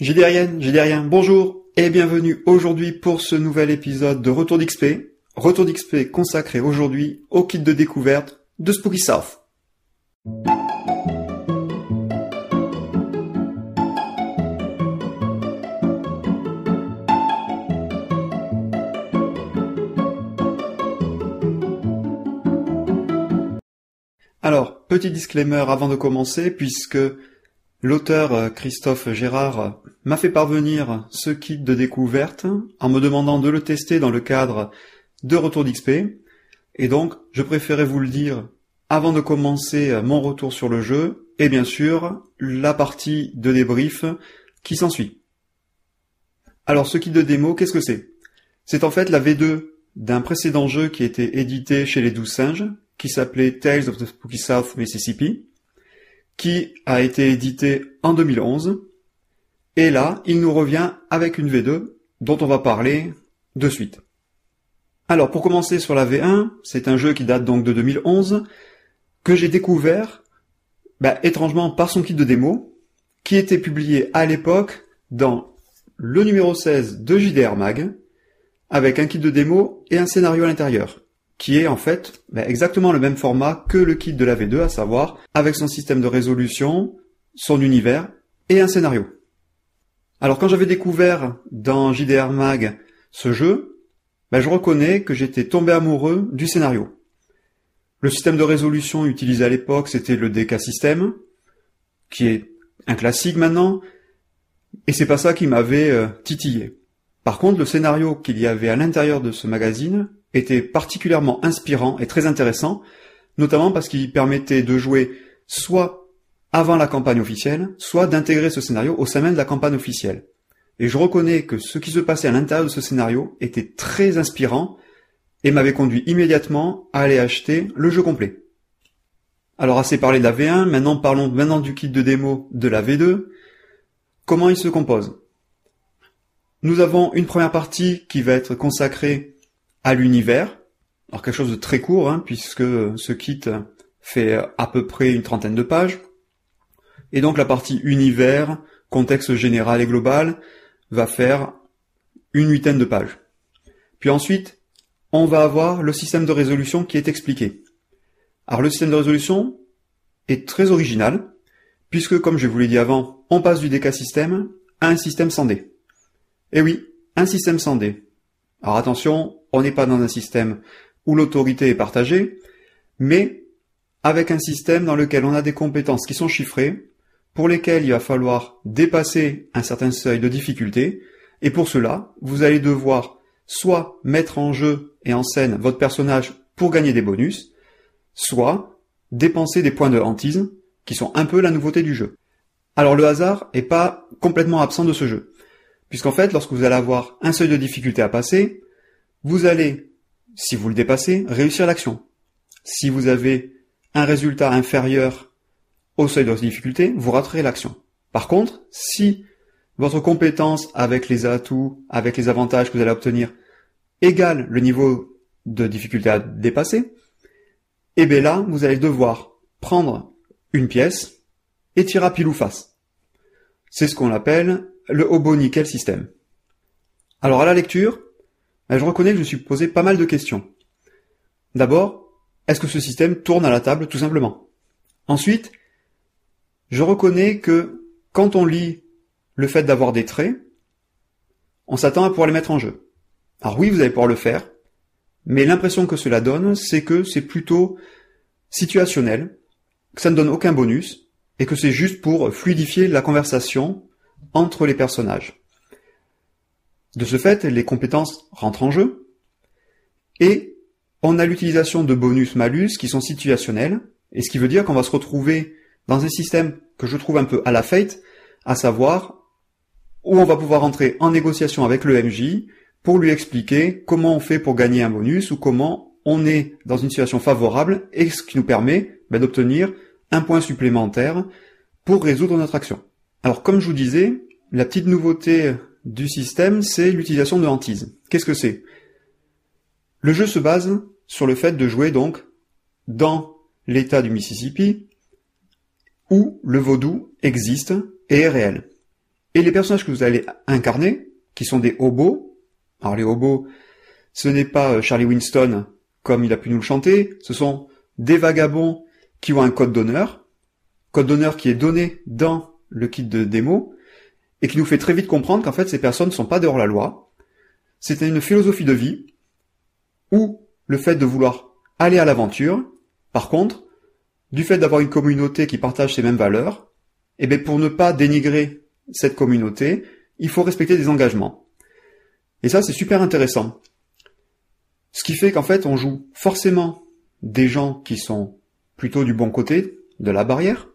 Dit rien. Bonjour et bienvenue aujourd'hui pour ce nouvel épisode de Retour d'XP. Retour d'XP consacré aujourd'hui au kit de découverte de Spooky South. Alors, petit disclaimer avant de commencer, puisque l'auteur euh, Christophe Gérard m'a fait parvenir ce kit de découverte en me demandant de le tester dans le cadre de Retour d'XP, et donc je préférais vous le dire avant de commencer euh, mon retour sur le jeu, et bien sûr la partie de débrief qui s'ensuit. Alors ce kit de démo, qu'est-ce que c'est? C'est en fait la V2 d'un précédent jeu qui était édité chez les Douze Singes, qui s'appelait Tales of the Spooky South Mississippi, qui a été édité en 2011. Et là, il nous revient avec une V2 dont on va parler de suite. Alors, pour commencer sur la V1, c'est un jeu qui date donc de 2011, que j'ai découvert, bah, étrangement, par son kit de démo, qui était publié à l'époque dans le numéro 16 de JDR Mag, avec un kit de démo et un scénario à l'intérieur qui est en fait ben, exactement le même format que le kit de la V2, à savoir avec son système de résolution, son univers et un scénario. Alors quand j'avais découvert dans JDR Mag ce jeu, ben, je reconnais que j'étais tombé amoureux du scénario. Le système de résolution utilisé à l'époque, c'était le DK System, qui est un classique maintenant, et c'est pas ça qui m'avait euh, titillé. Par contre, le scénario qu'il y avait à l'intérieur de ce magazine était particulièrement inspirant et très intéressant, notamment parce qu'il permettait de jouer soit avant la campagne officielle, soit d'intégrer ce scénario au sein même de la campagne officielle. Et je reconnais que ce qui se passait à l'intérieur de ce scénario était très inspirant et m'avait conduit immédiatement à aller acheter le jeu complet. Alors assez parlé de la V1, maintenant parlons maintenant du kit de démo de la V2. Comment il se compose? Nous avons une première partie qui va être consacrée à l'univers. Alors quelque chose de très court, hein, puisque ce kit fait à peu près une trentaine de pages. Et donc la partie univers, contexte général et global, va faire une huitaine de pages. Puis ensuite, on va avoir le système de résolution qui est expliqué. Alors le système de résolution est très original, puisque comme je vous l'ai dit avant, on passe du DK système à un système sans D. Et oui, un système sans D. Alors attention, on n'est pas dans un système où l'autorité est partagée, mais avec un système dans lequel on a des compétences qui sont chiffrées, pour lesquelles il va falloir dépasser un certain seuil de difficulté, et pour cela, vous allez devoir soit mettre en jeu et en scène votre personnage pour gagner des bonus, soit dépenser des points de hantise, qui sont un peu la nouveauté du jeu. Alors le hasard est pas complètement absent de ce jeu, puisqu'en fait, lorsque vous allez avoir un seuil de difficulté à passer, vous allez, si vous le dépassez, réussir l'action. Si vous avez un résultat inférieur au seuil de difficulté, vous raterez l'action. Par contre, si votre compétence avec les atouts, avec les avantages que vous allez obtenir, égale le niveau de difficulté à dépasser, et eh bien là, vous allez devoir prendre une pièce et tirer à pile ou face. C'est ce qu'on appelle le hobo nickel système. Alors à la lecture, ben, je reconnais que je me suis posé pas mal de questions. D'abord, est-ce que ce système tourne à la table tout simplement? Ensuite, je reconnais que quand on lit le fait d'avoir des traits, on s'attend à pouvoir les mettre en jeu. Alors oui, vous allez pouvoir le faire, mais l'impression que cela donne, c'est que c'est plutôt situationnel, que ça ne donne aucun bonus, et que c'est juste pour fluidifier la conversation entre les personnages. De ce fait, les compétences rentrent en jeu, et on a l'utilisation de bonus-malus qui sont situationnels, et ce qui veut dire qu'on va se retrouver dans un système que je trouve un peu à la fate, à savoir où on va pouvoir entrer en négociation avec le MJ pour lui expliquer comment on fait pour gagner un bonus ou comment on est dans une situation favorable et ce qui nous permet ben, d'obtenir un point supplémentaire pour résoudre notre action. Alors comme je vous disais, la petite nouveauté du système, c'est l'utilisation de hantise. Qu'est-ce que c'est? Le jeu se base sur le fait de jouer donc dans l'état du Mississippi où le vaudou existe et est réel. Et les personnages que vous allez incarner, qui sont des hobos, alors les hobos, ce n'est pas euh, Charlie Winston comme il a pu nous le chanter, ce sont des vagabonds qui ont un code d'honneur, code d'honneur qui est donné dans le kit de démo, et qui nous fait très vite comprendre qu'en fait ces personnes ne sont pas dehors la loi, c'est une philosophie de vie, ou le fait de vouloir aller à l'aventure, par contre, du fait d'avoir une communauté qui partage ces mêmes valeurs, et eh bien pour ne pas dénigrer cette communauté, il faut respecter des engagements. Et ça, c'est super intéressant. Ce qui fait qu'en fait, on joue forcément des gens qui sont plutôt du bon côté de la barrière,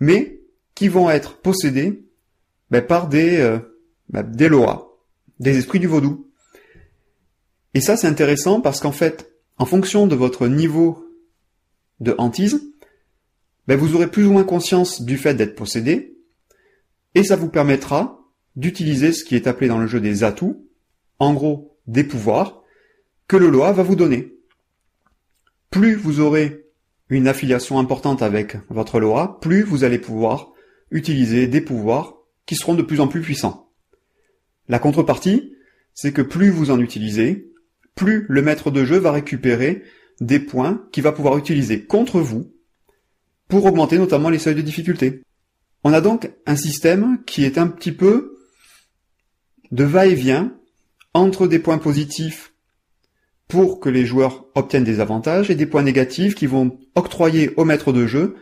mais qui vont être possédés par des, euh, ben, des loas, des esprits du vaudou. Et ça, c'est intéressant parce qu'en fait, en fonction de votre niveau de hantise, ben, vous aurez plus ou moins conscience du fait d'être possédé, et ça vous permettra d'utiliser ce qui est appelé dans le jeu des atouts, en gros des pouvoirs, que le Loa va vous donner. Plus vous aurez une affiliation importante avec votre Loa, plus vous allez pouvoir utiliser des pouvoirs qui seront de plus en plus puissants. La contrepartie, c'est que plus vous en utilisez, plus le maître de jeu va récupérer des points qu'il va pouvoir utiliser contre vous pour augmenter notamment les seuils de difficulté. On a donc un système qui est un petit peu de va-et-vient entre des points positifs pour que les joueurs obtiennent des avantages et des points négatifs qui vont octroyer au maître de jeu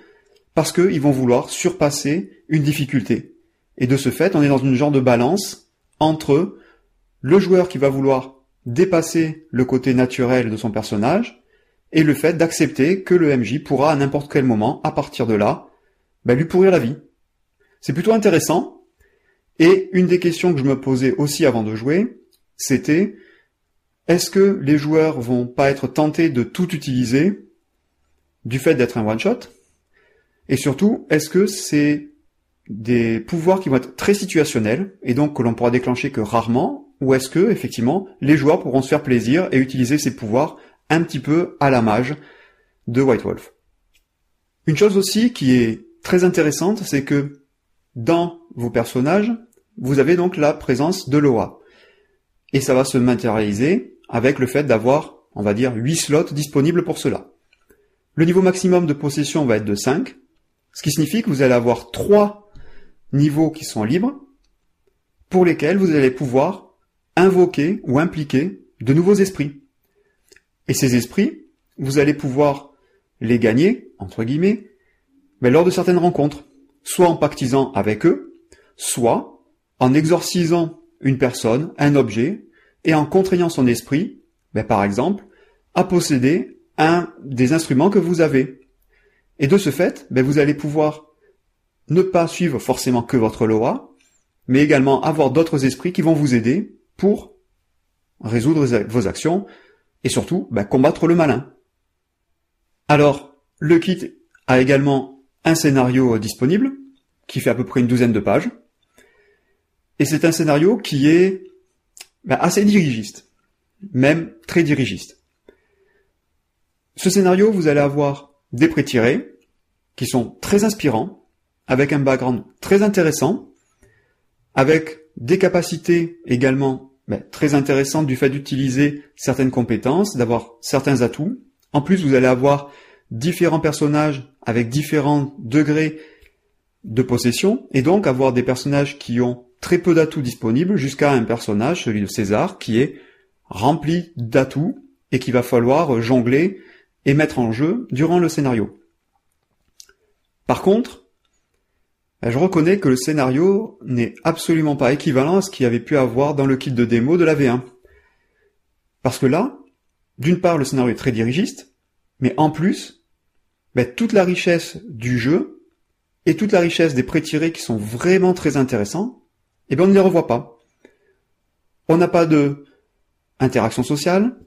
parce qu'ils vont vouloir surpasser une difficulté. Et de ce fait, on est dans une genre de balance entre le joueur qui va vouloir dépasser le côté naturel de son personnage et le fait d'accepter que le MJ pourra à n'importe quel moment, à partir de là, bah, lui pourrir la vie. C'est plutôt intéressant. Et une des questions que je me posais aussi avant de jouer, c'était est-ce que les joueurs vont pas être tentés de tout utiliser du fait d'être un one-shot Et surtout, est-ce que c'est des pouvoirs qui vont être très situationnels et donc que l'on pourra déclencher que rarement ou est-ce que effectivement les joueurs pourront se faire plaisir et utiliser ces pouvoirs un petit peu à la mage de White Wolf Une chose aussi qui est très intéressante, c'est que dans vos personnages, vous avez donc la présence de Loa. Et ça va se matérialiser avec le fait d'avoir, on va dire, 8 slots disponibles pour cela. Le niveau maximum de possession va être de 5, ce qui signifie que vous allez avoir 3 niveaux qui sont libres, pour lesquels vous allez pouvoir invoquer ou impliquer de nouveaux esprits. Et ces esprits, vous allez pouvoir les gagner, entre guillemets, mais lors de certaines rencontres, soit en pactisant avec eux, soit en exorcisant une personne, un objet, et en contraignant son esprit, ben, par exemple, à posséder un des instruments que vous avez. Et de ce fait, ben, vous allez pouvoir ne pas suivre forcément que votre loi, mais également avoir d'autres esprits qui vont vous aider pour résoudre vos actions et surtout ben, combattre le malin. Alors, le kit a également un scénario disponible qui fait à peu près une douzaine de pages. Et c'est un scénario qui est bah, assez dirigiste, même très dirigiste. Ce scénario, vous allez avoir des pré-tirés qui sont très inspirants, avec un background très intéressant, avec des capacités également bah, très intéressantes du fait d'utiliser certaines compétences, d'avoir certains atouts. En plus, vous allez avoir différents personnages avec différents degrés de possession, et donc avoir des personnages qui ont très peu d'atouts disponibles jusqu'à un personnage, celui de César, qui est rempli d'atouts et qu'il va falloir jongler et mettre en jeu durant le scénario. Par contre, je reconnais que le scénario n'est absolument pas équivalent à ce qu'il avait pu avoir dans le kit de démo de la V1. Parce que là, d'une part, le scénario est très dirigiste, mais en plus, ben, toute la richesse du jeu et toute la richesse des pré-tirés qui sont vraiment très intéressants, eh bien on ne les revoit pas. On n'a pas de interaction sociale,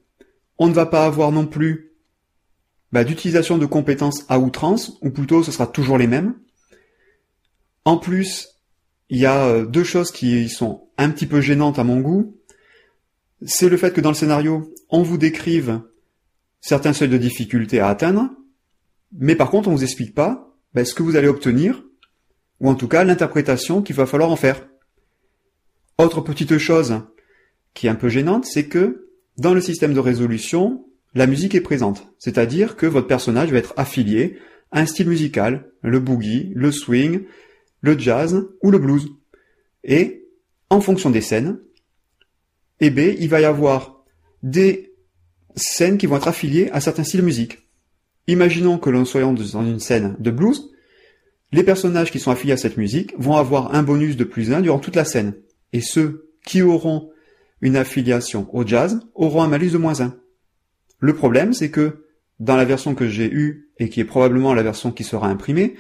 on ne va pas avoir non plus bah, d'utilisation de compétences à outrance, ou plutôt ce sera toujours les mêmes. En plus, il y a euh, deux choses qui sont un petit peu gênantes à mon goût. C'est le fait que dans le scénario, on vous décrive certains seuils de difficulté à atteindre, mais par contre on vous explique pas bah, ce que vous allez obtenir ou en tout cas l'interprétation qu'il va falloir en faire. Autre petite chose qui est un peu gênante, c'est que dans le système de résolution, la musique est présente, c'est-à-dire que votre personnage va être affilié à un style musical, le boogie, le swing, le jazz ou le blues. Et en fonction des scènes, eh bien, il va y avoir des scènes qui vont être affiliées à certains styles de musique. Imaginons que l'on soit dans une scène de blues, les personnages qui sont affiliés à cette musique vont avoir un bonus de plus 1 durant toute la scène. Et ceux qui auront une affiliation au jazz auront un malus de moins 1. Le problème, c'est que dans la version que j'ai eue, et qui est probablement la version qui sera imprimée,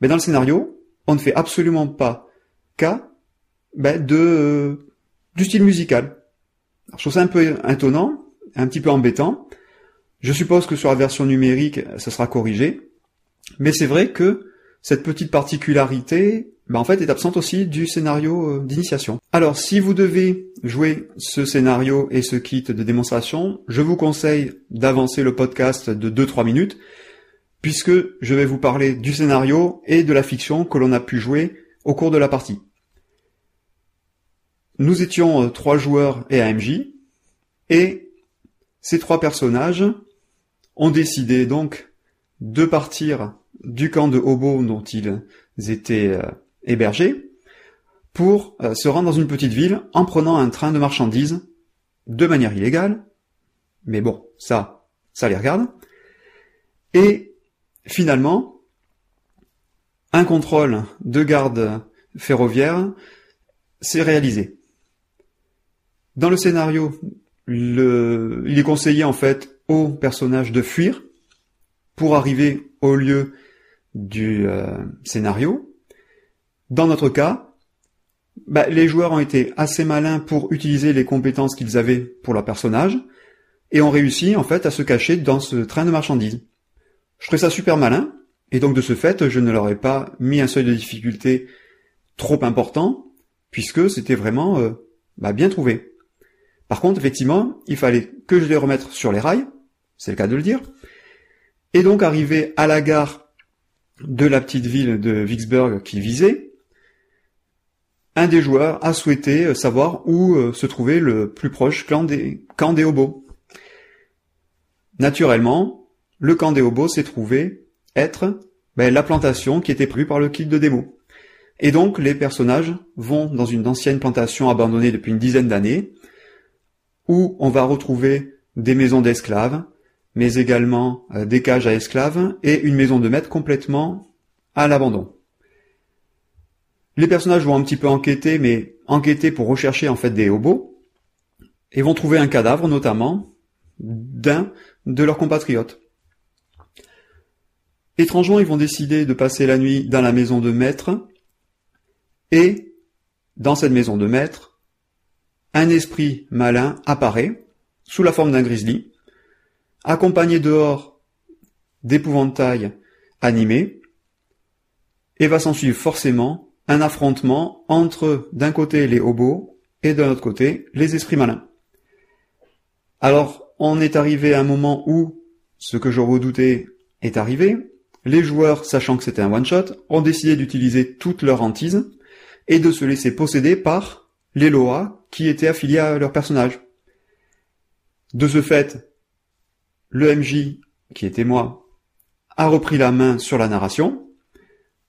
mais dans le scénario, on ne fait absolument pas cas ben, de euh, du style musical. je trouve ça un peu étonnant, un petit peu embêtant. Je suppose que sur la version numérique, ça sera corrigé. Mais c'est vrai que cette petite particularité, ben est absente aussi du scénario euh, d'initiation. Alors, si vous devez jouer ce scénario et ce kit de démonstration, je vous conseille d'avancer le podcast de 2-3 minutes, puisque je vais vous parler du scénario et de la fiction que l'on a pu jouer au cours de la partie. Nous étions euh, trois joueurs et un MJ, et ces trois personnages ont décidé donc de partir du camp de Hobo dont ils étaient euh, hébergés pour euh, se rendre dans une petite ville en prenant un train de marchandises de manière illégale. Mais bon, ça, ça les regarde. Et finalement, un contrôle de garde ferroviaire s'est réalisé. Dans le scénario, il est conseillé en fait aux personnages de fuir pour arriver au lieu du euh, scénario. Dans notre cas, bah, les joueurs ont été assez malins pour utiliser les compétences qu'ils avaient pour leur personnage et ont réussi en fait à se cacher dans ce train de marchandises. Je trouvais ça super malin et donc de ce fait, je ne leur ai pas mis un seuil de difficulté trop important puisque c'était vraiment euh, bah, bien trouvé. Par contre, effectivement, il fallait que je les remette sur les rails, c'est le cas de le dire, et donc arrivé à la gare de la petite ville de Vicksburg qu'il visait, un des joueurs a souhaité euh, savoir où euh, se trouvait le plus proche camp des, camp des hobos. Naturellement, le camp des hobos s'est trouvé être ben, la plantation qui était prévue par le kit de démo. Et donc les personnages vont dans une ancienne plantation abandonnée depuis une dizaine d'années, où on va retrouver des maisons d'esclaves, mais également euh, des cages à esclaves et une maison de maître complètement à l'abandon. Les personnages vont un petit peu enquêter, mais enquêter pour rechercher en fait des hobos, et vont trouver un cadavre notamment d'un de leurs compatriotes. Étrangement, ils vont décider de passer la nuit dans la maison de maître, et dans cette maison de maître, un esprit malin apparaît sous la forme d'un grizzly, accompagné dehors d'épouvantails animés, et va s'en suivre forcément un affrontement entre d'un côté les hobos et d'un autre côté les esprits malins. Alors, on est arrivé à un moment où ce que je redoutais est arrivé. Les joueurs, sachant que c'était un one-shot, ont décidé d'utiliser toute leur hantise et de se laisser posséder par les Loa qui étaient affiliés à leur personnage. De ce fait, le MJ, qui était moi, a repris la main sur la narration,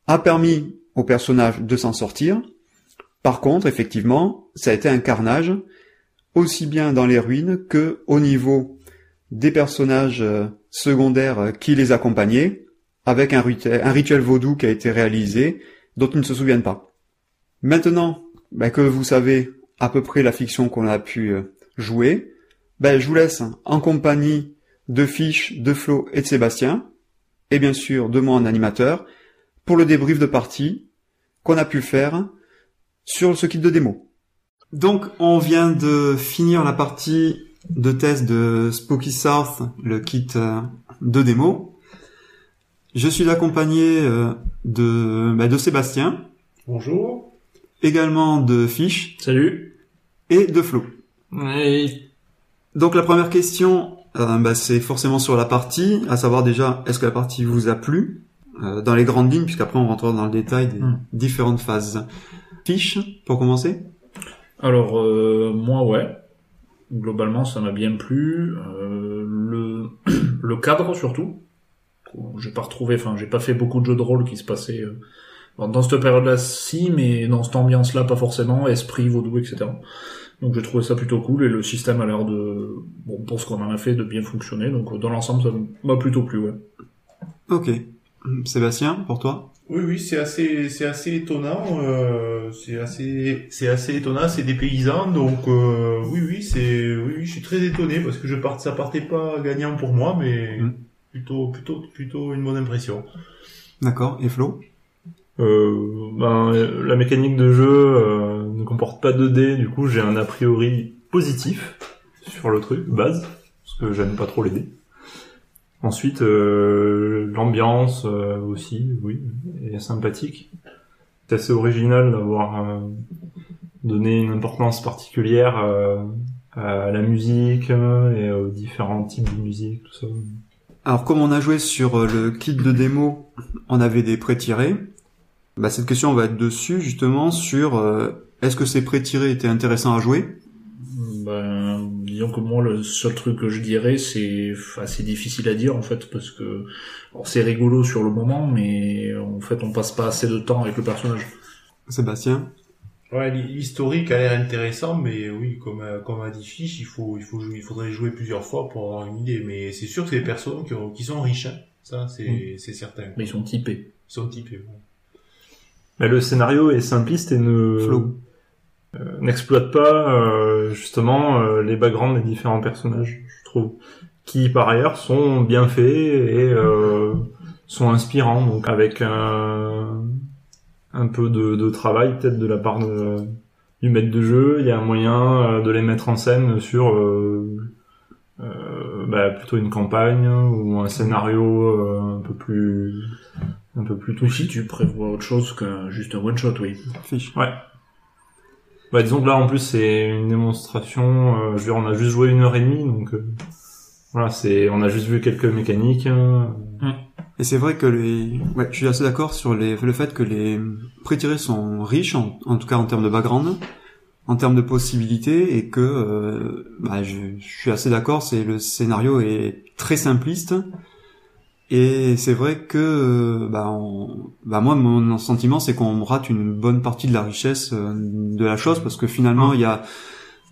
a permis au personnage de s'en sortir. Par contre, effectivement, ça a été un carnage, aussi bien dans les ruines que au niveau des personnages euh, secondaires qui les accompagnaient, avec un rituel, vaudou qui a été réalisé, dont ils ne se souviennent pas. Maintenant ben, que vous savez à peu près la fiction qu'on a pu euh, jouer, ben, je vous laisse en compagnie de Fiche, de Flo et de Sébastien, et bien sûr de moi en animateur, pour le débrief de partie qu'on a pu faire sur ce kit de démo. Donc on vient de finir la partie de test de Spooky South, le kit euh, de démo. Je suis accompagné euh, de, bah, de Sébastien. Bonjour. Également de Fiche. Salut. Et de Flo. Oui. Donc la première question, euh, bah, c'est forcément sur la partie, à savoir déjà, est-ce que la partie vous a plu euh, dans les grandes lignes, puisqu'après on rentrera dans le détail des Hmm. différentes phases. Fiche, pour commencer? Alors euh, moi ouais, globalement ça m'a bien plu. Euh, le le cadre surtout, j'ai pas retrouvé, enfin j'ai pas fait beaucoup de jeux de rôle qui se passaient euh, dans- cette période-là si, mais dans cette ambiance-là pas forcément, esprit vaudou etc. Donc j'ai trouvé ça plutôt cool et le système a l'air de, bon pour ce qu'on en a fait, de bien fonctionner. Donc euh, dans l'ensemble ça m'a plutôt plu ouais. Ok. Sébastien, pour toi? Oui, oui, c'est assez, c'est assez étonnant. euh, c'est assez, c'est assez étonnant. C'est des paysans, donc euh, oui, oui, c'est, oui, oui, je suis très étonné parce que je part, ça partait pas gagnant pour moi, mais Mm. Plutôt, plutôt, plutôt une bonne impression. D'accord. Et Flo? Euh, ben, la mécanique de jeu euh, ne comporte pas de dés, du coup j'ai un a priori positif sur le truc, base, parce que j'aime pas trop les dés. Ensuite, euh, l'ambiance euh, aussi, oui, est sympathique. C'est assez original d'avoir euh, donné une importance particulière euh, à la musique et aux différents types de musique, tout ça. Alors comme on a joué sur euh, le kit de démo, on avait des pré-tirés. Bah, cette question va être dessus justement sur euh, est-ce que ces pré-tirés étaient intéressants à jouer? Ben, disons que moi, le seul truc que je dirais, c'est assez difficile à dire, en fait, parce que c'est rigolo sur le moment, mais en fait, on passe pas assez de temps avec le personnage. Sébastien? Ouais, l'historique a l'air intéressant, mais oui, comme, a- comme a dit Fiche, il faut, il faut jouer, il faudrait jouer plusieurs fois pour avoir une idée. Mais c'est sûr que c'est des personnes qui, ont- qui sont riches, hein. Ça, c'est, c'est certain. Mais ils sont typés. Ils sont typés. ouais. Mais le scénario est simpliste et ne euh, n'exploite pas euh, justement euh, les backgrounds des différents personnages, je trouve, qui par ailleurs sont bien faits et euh, sont inspirants. Donc avec un un peu de, de travail peut-être de la part de, du maître de jeu, il y a un moyen euh, de les mettre en scène sur euh, euh, bah, plutôt une campagne ou un scénario euh, un peu plus un peu plus Ou touchy. si tu prévois autre chose que juste un one-shot, oui. Fiche. Ouais. Bah, disons que là, en plus, c'est une démonstration. Euh, je veux dire, on a juste joué une heure et demie, donc euh, voilà, c'est, on a juste vu quelques mécaniques. euh, Et c'est vrai que les, ouais, je suis assez d'accord sur les, le fait que les pré-tirés sont riches, en, en tout cas en termes de background, en termes de possibilités, et que, euh, bah, je, je suis assez d'accord, c'est le scénario est très simpliste, et c'est vrai que, euh, bah, on- bah, moi, mon sentiment, c'est qu'on rate une bonne partie de la richesse de la chose, parce que finalement, il y a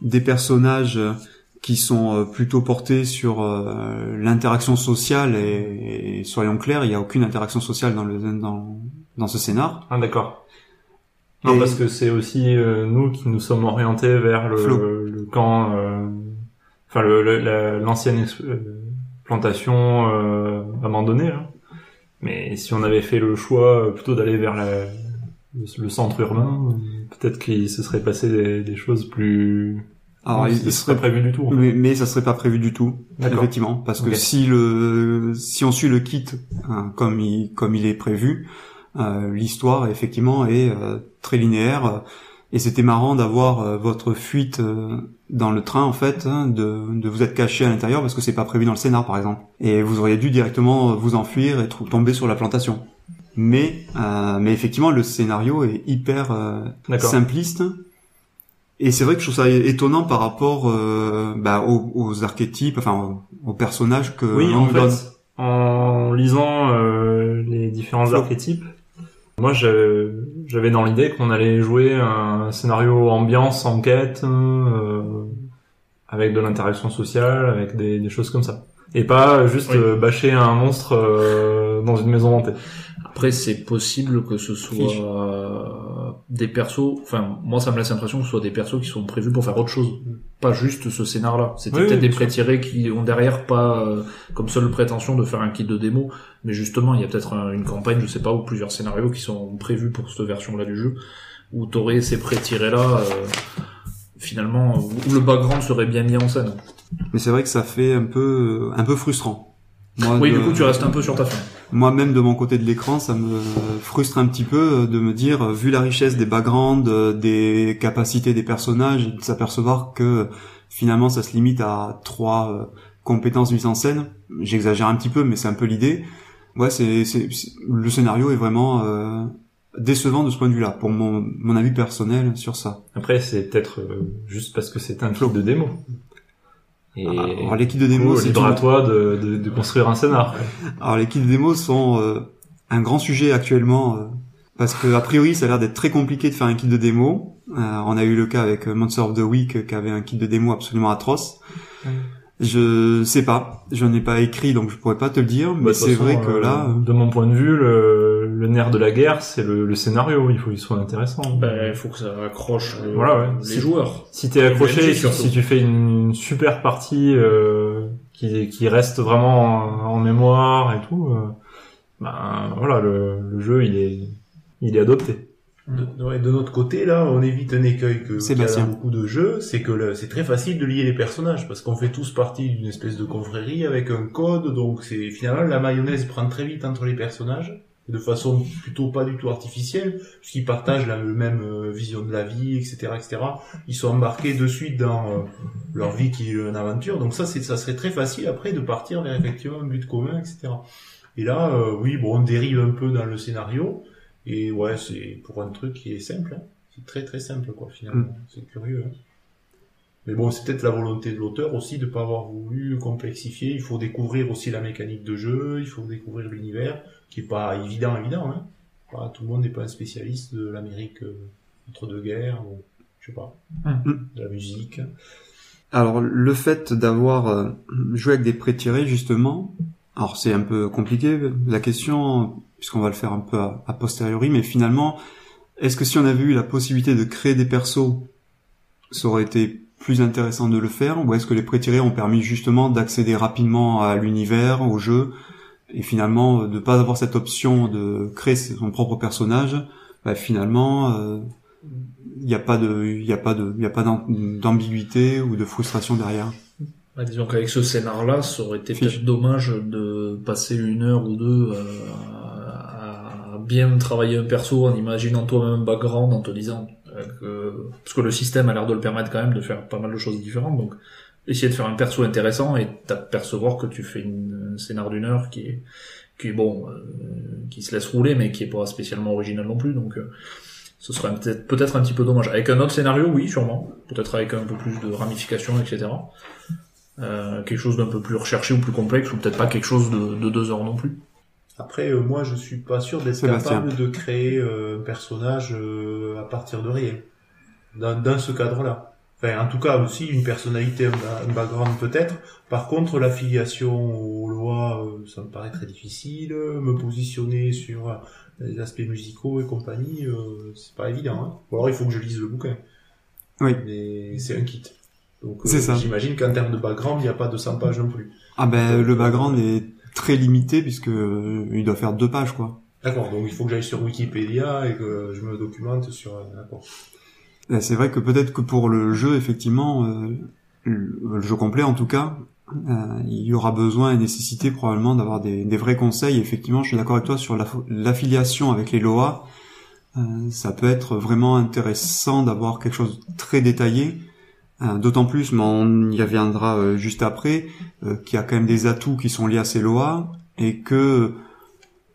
des personnages euh, qui sont euh, plutôt portés sur euh, l'interaction sociale et, et soyons clairs, il n'y a aucune interaction sociale dans le dans, dans ce scénar. Ah, d'accord. Non, Et- parce que c'est aussi euh, nous qui nous sommes orientés vers le, le camp, euh, enfin le, le- la- l'ancienne euh, plantation euh, abandonnée. Là. Mais si on avait fait le choix plutôt d'aller vers la, le, centre urbain, peut-être qu'il se serait passé des, des choses plus. Alors, Non, il, ce il serait prévu du tout. en fait. mais, mais ça serait pas prévu du tout, effectivement, parce que si le si on suit le kit hein, comme il comme il est prévu, euh, l'histoire effectivement est euh, très linéaire. euh, et c'était marrant d'avoir euh, votre fuite dans le train en fait, hein, de, de vous être caché à l'intérieur parce que c'est pas prévu dans le scénar par exemple. Et vous auriez dû directement vous enfuir et tomber sur la plantation. Mais euh, mais effectivement le scénario est hyper simpliste. Et c'est vrai que je trouve ça étonnant par rapport euh, bah, aux, aux archétypes, enfin aux, aux personnages que Oui, l'on en donne. fait, en lisant euh, les différents Flo. archétypes, moi j'avais j'avais dans l'idée qu'on allait jouer un scénario ambiance, enquête, euh, avec de l'interaction sociale, avec des, des choses comme ça. Et pas juste Oui. euh, bâcher un monstre euh, dans une maison hantée. Après, c'est possible que ce soit euh, des persos. Enfin, moi, ça me laisse l'impression que ce soit des persos qui sont prévus pour faire autre chose, pas juste ce scénar-là. C'était Oui, peut-être des pré-tirés qui ont derrière pas euh, comme seule prétention de faire un kit de démo, mais justement, il y a peut-être un- une campagne, je sais pas, ou plusieurs scénarios qui sont prévus pour cette version-là du jeu, où t'aurais ces pré-tirés-là. euh, finalement, où le background serait bien mis en scène. Mais c'est vrai que ça fait un peu un peu frustrant. Moi, Oui, de- du coup, tu restes un peu sur ta fin. Moi-même de mon côté de l'écran, ça me frustre un petit peu de me dire, euh, vu la richesse des backgrounds, euh, des capacités des personnages, et de s'apercevoir que finalement ça se limite à trois euh, compétences mises en scène. J'exagère un petit peu, mais c'est un peu l'idée. ouais, c'est, le scénario est vraiment euh, décevant de ce point de vue-là, pour mon, mon avis personnel sur ça. Après, c'est peut-être euh, juste parce que c'est un kit de démo. Et Alors, les kits de démo, c'est libre à toi de, de, de construire un scénar. Alors les kits de démo sont euh, un grand sujet actuellement euh, parce que a priori ça a l'air d'être très compliqué de faire un kit de démo. Euh, on a eu le cas avec euh, Monster of the Week euh, qui avait un kit de démo absolument atroce. Je sais pas, je n'ai pas écrit donc je pourrais pas te le dire, mais Bah, c'est vrai que euh, là, de mon point de vue, le, le nerf de la guerre, c'est le, le scénario. Il faut qu'il soit intéressant. Ben, il faut que ça accroche euh, Voilà, ouais. les Si- joueurs. Si t'es accroché, si, tu fais une super partie euh, qui, qui reste vraiment en, en mémoire et tout, euh, ben voilà, le, le jeu il est il est adopté. De, ouais, de notre côté, là, on évite un écueil que dans beaucoup de jeux, c'est que c'est très facile de lier les personnages, parce qu'on fait tous partie d'une espèce de confrérie avec un code, donc c'est finalement la mayonnaise prend très vite entre les personnages, de façon plutôt pas du tout artificielle, puisqu'ils partagent la même euh, vision de la vie, etc., etc. Ils sont embarqués de suite dans euh, leur vie qui est une aventure, donc ça, c'est ça serait très facile après de partir vers effectivement un but commun, etc. Et là, euh, oui, bon, on dérive un peu dans le scénario. Et ouais, c'est pour un truc qui est simple. hein. C'est très très simple, quoi, finalement. C'est curieux. hein. Mais bon, c'est peut-être la volonté de l'auteur aussi de pas avoir voulu complexifier. Il faut découvrir aussi la mécanique de jeu, il faut découvrir l'univers, qui est pas évident, évident. Hein. Pas, tout le monde n'est pas un spécialiste de l'Amérique euh, entre deux guerres, ou je sais pas, Mhm. de la musique. alors le fait d'avoir euh, joué avec des pré-tirés justement, alors c'est un peu compliqué la question puisqu'on va le faire un peu a, a posteriori, mais finalement, est-ce que si on avait eu la possibilité de créer des persos, ça aurait été plus intéressant de le faire, ou est-ce que les pré-tirés ont permis justement d'accéder rapidement à l'univers, au jeu, et finalement euh, de pas avoir cette option de créer son propre personnage, bah, finalement euh, il n'y a pas de il y a pas de il y a pas d'am- d'ambiguïté ou de frustration derrière. Bah, disons qu'avec ce scénar-là, ça aurait été peut-être dommage de passer une heure ou deux euh, à, à bien travailler un perso en imaginant toi-même un background, en te disant euh, que... Parce que le système a l'air de le permettre quand même de faire pas mal de choses différentes, donc essayer de faire un perso intéressant et t'apercevoir que tu fais une, un scénar d'une heure qui est, bon, euh, qui se laisse rouler, mais qui est pas spécialement original non plus, donc... euh, ce serait peut-être un petit peu dommage. Avec un autre scénario, oui, sûrement. Peut-être avec un peu plus de ramifications, etc. Euh, quelque chose d'un peu plus recherché ou plus complexe, ou peut-être pas quelque chose de deux heures non plus. Après, euh, moi, je suis pas sûr d'être capable de créer euh, un personnage euh, à partir de rien. Dans, dans ce cadre-là. Enfin, en tout cas, aussi, une personnalité, un, un background peut-être. Par contre, l'affiliation aux lois, euh, ça me paraît très difficile. Me positionner sur euh, les aspects musicaux et compagnie, euh, c'est pas évident. Hein. Ou alors, il faut que je lise le bouquin. Oui. Mais c'est un kit. Donc, euh, j'imagine qu'en termes de background, il n'y a pas de 100 pages non plus. Ah ben le background est très limité puisque euh, il doit faire deux pages quoi. D'accord, donc il faut que j'aille sur Wikipédia et que je me documente sur... D'accord. C'est vrai que peut-être que pour le jeu effectivement, euh, le jeu complet en tout cas, euh, il y aura besoin et nécessité probablement d'avoir des, des vrais conseils. Effectivement, je suis d'accord avec toi sur l'aff- l'affiliation avec les Loa. Euh, ça peut être vraiment intéressant d'avoir quelque chose de très détaillé. Euh, D'autant plus, mais on y reviendra euh, juste après, euh, qu'il y a quand même des atouts qui sont liés à ces Loa et que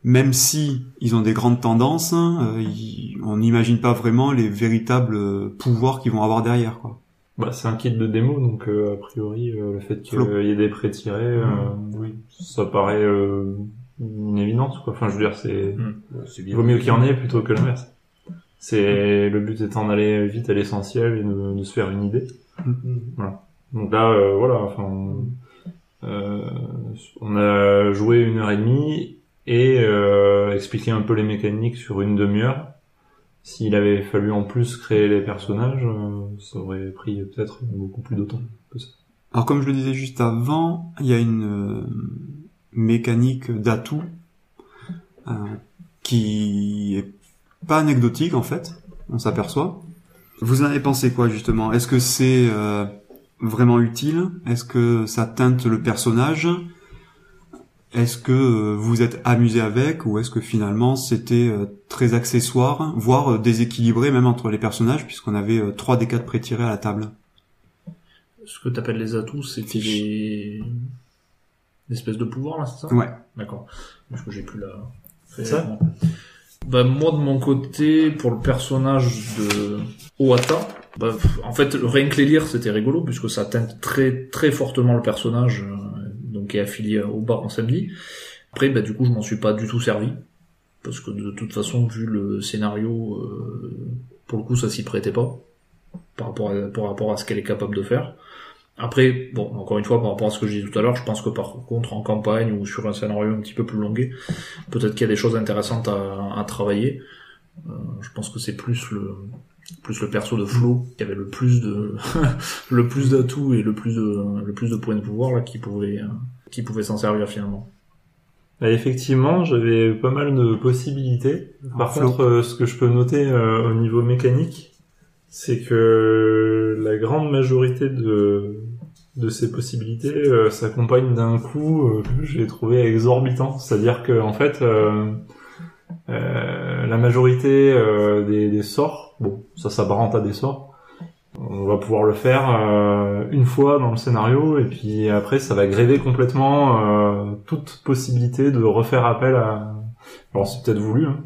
même si ils ont des grandes tendances, euh, ils- on n'imagine pas vraiment les véritables euh, pouvoirs qu'ils vont avoir derrière. Quoi. Bah, c'est un kit de démo, donc euh, a priori euh, le fait qu'il y ait des pré-tirés, euh, Oui, ça paraît euh, une évidence. Quoi. Enfin, je veux dire, c'est bien. vaut mieux qu'il y en ait plutôt que l'inverse. C'est le but étant d'aller vite à l'essentiel et de, de se faire une idée. Mhm. Donc là, euh, voilà, enfin, euh, on a joué une heure et demie et euh, expliqué un peu les mécaniques sur une demi-heure. S'il avait fallu en plus créer les personnages, euh, ça aurait pris peut-être beaucoup plus de temps que ça. Alors comme je le disais juste avant, il y a une euh, mécanique d'atout euh, qui est pas anecdotique en fait, on s'aperçoit. Vous en avez pensé quoi justement? Est-ce que c'est euh, vraiment utile? Est-ce que ça teinte le personnage? Est-ce que euh, vous êtes amusé avec? Ou est-ce que finalement c'était euh, très accessoire, voire euh, déséquilibré même entre les personnages puisqu'on avait euh, trois des quatre pré-tirés à la table? Ce que t'appelles les atouts, c'est Fiche. les... L'espèce de pouvoir là, c'est ça? Ouais. D'accord. Parce que j'ai plus la. fait- Ça? Bah moi de mon côté, pour le personnage de Oata, bah, en fait rien que les lire c'était rigolo puisque ça teinte très très fortement le personnage, euh, donc est affilié au bar en samedi. Après bah du coup je m'en suis pas du tout servi parce que de toute façon vu le scénario, euh, pour le coup ça s'y prêtait pas par rapport par rapport à ce qu'elle est capable de faire. Après, bon, encore une fois, par rapport à ce que j'ai dit tout à l'heure, je pense que par contre, en campagne ou sur un scénario un petit peu plus longué, peut-être qu'il y a des choses intéressantes à, à travailler. Euh, je pense que c'est plus le plus le perso de Flo qui avait le plus de le plus d'atouts et le plus de le plus de points de pouvoir là qui pouvait euh, qui pouvait s'en servir finalement. Bah, effectivement, j'avais pas mal de possibilités. Par Flo. contre, euh, ce que je peux noter euh, au niveau mécanique, c'est que la grande majorité de de ces possibilités euh, s'accompagne d'un coût euh, que j'ai trouvé exorbitant. C'est-à-dire que en fait, euh, euh, la majorité euh, des, sorts, bon, ça s'apparente à des sorts. On va pouvoir le faire une fois dans le scénario et puis après ça va gréver complètement toute possibilité de refaire appel à. Alors c'est peut-être voulu, hein.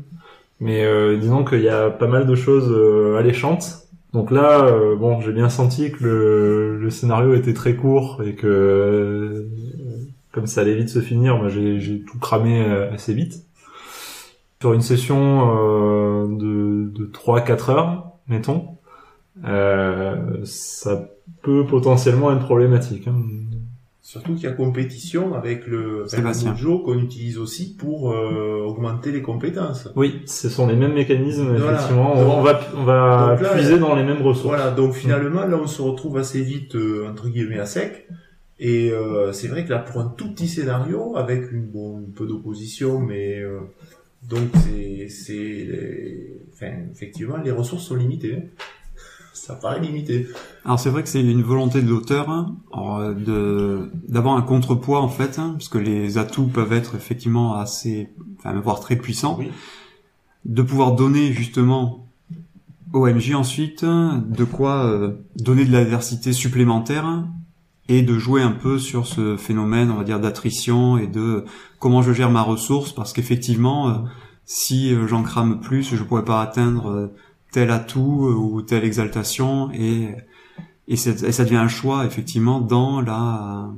mais disons qu'il y a pas mal de choses alléchantes. Donc là, euh, bon, j'ai bien senti que le, le scénario était très court et que euh, comme ça allait vite se finir, moi j'ai tout cramé euh, assez vite. Sur une session euh, de, de 3-4 heures, mettons, ça peut potentiellement être problématique. hein. Surtout qu'il y a compétition avec le, Sébastien. le mojo qu'on utilise aussi pour euh, augmenter les compétences. Oui, ce sont les mêmes mécanismes, Voilà. effectivement. Donc- on va, on va là, puiser dans les mêmes ressources. Voilà, donc finalement là on se retrouve assez vite euh, entre guillemets à sec. Et euh, c'est vrai que là pour un tout petit scénario avec une bon un peu d'opposition, mais euh, donc c'est c'est enfin effectivement les ressources sont limitées. hein. Ça paraît limité. Alors c'est vrai que c'est une volonté de l'auteur hein, euh, de d'avoir un contrepoids en fait, hein, parce que les atouts peuvent être effectivement assez, enfin voire très puissants, Oui. de pouvoir donner justement au MJ ensuite de quoi euh, donner de l'adversité supplémentaire et de jouer un peu sur ce phénomène, on va dire, d'attrition et de comment je gère ma ressource, parce qu'effectivement, euh, si j'en crame plus, je pourrais pas atteindre euh, tel atout euh, ou telle exaltation et et, ça devient un choix effectivement dans la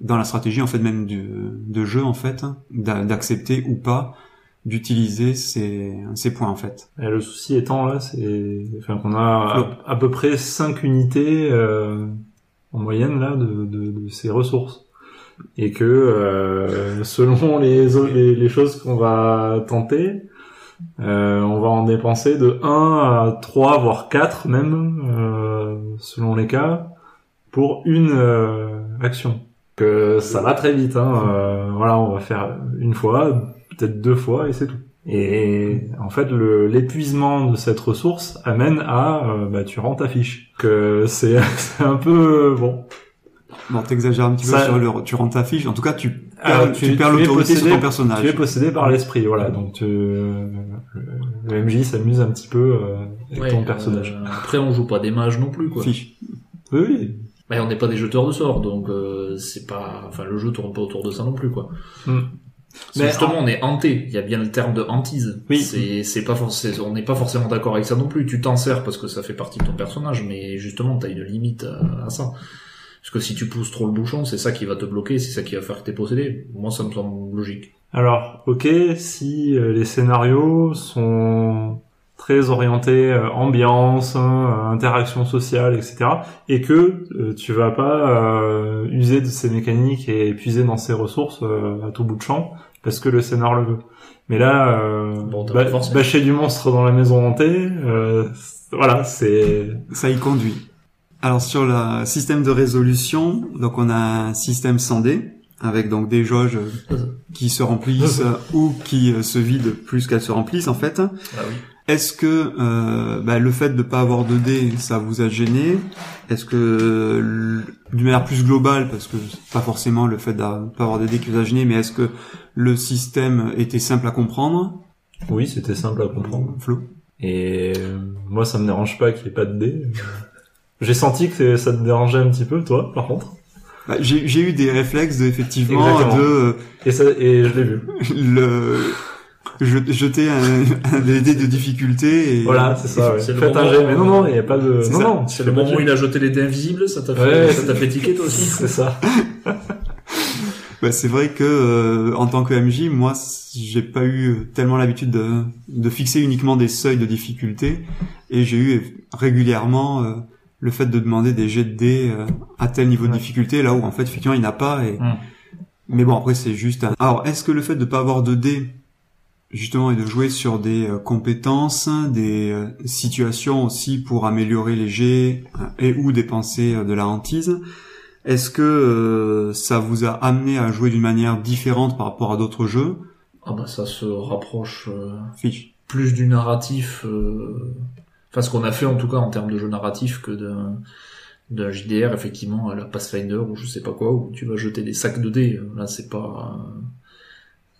dans la stratégie en fait même du, de jeu en fait d'a- d'accepter ou pas d'utiliser ces, ces points en fait. Et le souci étant là, c'est enfin, qu'on a à, à peu près 5 unités euh, en moyenne là de, de, de ces ressources. Et que euh, selon les, les, les choses qu'on va tenter, euh, on va en dépenser de 1 à 3, voire 4 même, euh, selon les cas, pour une euh, action. Que ça va très vite. Hein, euh, voilà, on va faire une fois, peut-être deux fois, et c'est tout. Et en fait, le- l'épuisement de cette ressource amène à euh, bah, tu rends ta fiche. Que c'est c'est un peu bon. Bon, t'exagères un petit peu Ça- sur le, tu rends ta fiche. En tout cas, tu perds, Alors, tu, tu- perds l'autorité sur possédé- ton personnage. Tu es possédé par l'esprit, voilà. Donc tu, le, le MJ s'amuse un petit peu euh, avec Ouais, ton personnage. euh, après on joue pas des mages non plus quoi. Fiche. Oui, oui. Mais on n'est pas des jeteurs de sorts, donc euh, c'est pas, enfin le jeu tourne pas autour de ça non plus quoi. Hmm. Mais justement, on est hanté. Il y a bien le terme de hantise. Oui. C'est, c'est pas forcément, on n'est pas forcément d'accord avec ça non plus. Tu t'en sers parce que ça fait partie de ton personnage, mais justement, t'as une limite à, à ça. Parce que si tu pousses trop le bouchon, c'est ça qui va te bloquer, c'est ça qui va faire que t'es possédé. Moi, ça me semble logique. Alors, ok, si euh, les scénarios sont très orientés euh, ambiance, hein, interaction sociale, etc., et que euh, tu vas pas euh, user de ces mécaniques et puiser dans ces ressources euh, à tout bout de champ, parce que le scénar le veut. Mais là, euh, Bon, ba- bâcher du monstre dans la maison hantée, euh, voilà, c'est... Ça y conduit. Alors sur le système de résolution, donc on a un système sans dés avec donc des jauges qui se remplissent ou qui euh, se vident plus qu'elles se remplissent en fait. Ah oui. Est-ce que euh, bah, le fait de pas avoir de dés, ça vous a gêné? Est-ce que d'une manière plus globale, parce que pas forcément le fait de pas avoir de dés qui vous a gêné, mais est-ce que le système était simple à comprendre? Oui, c'était simple à comprendre. Flo? Et euh, moi, ça me dérange pas qu'il y ait pas de dés. J'ai senti que ça te dérangeait un petit peu, toi, par contre. Bah, j'ai j'ai eu des réflexes de, effectivement Exactement. de Et ça, et je l'ai vu. le je- jeter un, un des dés de difficulté et Voilà, c'est ça. Ouais. C'est le Faites un moment, jet, mais non, non, il n'y a pas de. c'est Non, ça. non, C'est le moment où il a jeté les dés invisibles, ça t'a fait, Ouais, ça t'a fait tiquer toi aussi. C'est ça. Bah, c'est vrai que euh, en tant que MJ, moi, j'ai pas eu tellement l'habitude de, de fixer uniquement des seuils de difficulté, et j'ai eu régulièrement euh, le fait de demander des jets de dés euh, à tel niveau de difficulté, là où en fait effectivement il n'a pas. Et... Mm. Mais bon, après c'est juste. Un... Alors, est-ce que le fait de pas avoir de dés justement et de jouer sur des euh, compétences, des euh, situations aussi pour améliorer les jets euh, et ou dépenser de la hantise. Est-ce que euh, ça vous a amené à jouer d'une manière différente par rapport à d'autres jeux? Ah bah ça se rapproche euh, Fiche. plus du narratif, euh... enfin ce qu'on a fait en tout cas en termes de jeu narratif que d'un d'un JDR effectivement à la Pathfinder ou je sais pas quoi où tu vas jeter des sacs de dés. Là c'est pas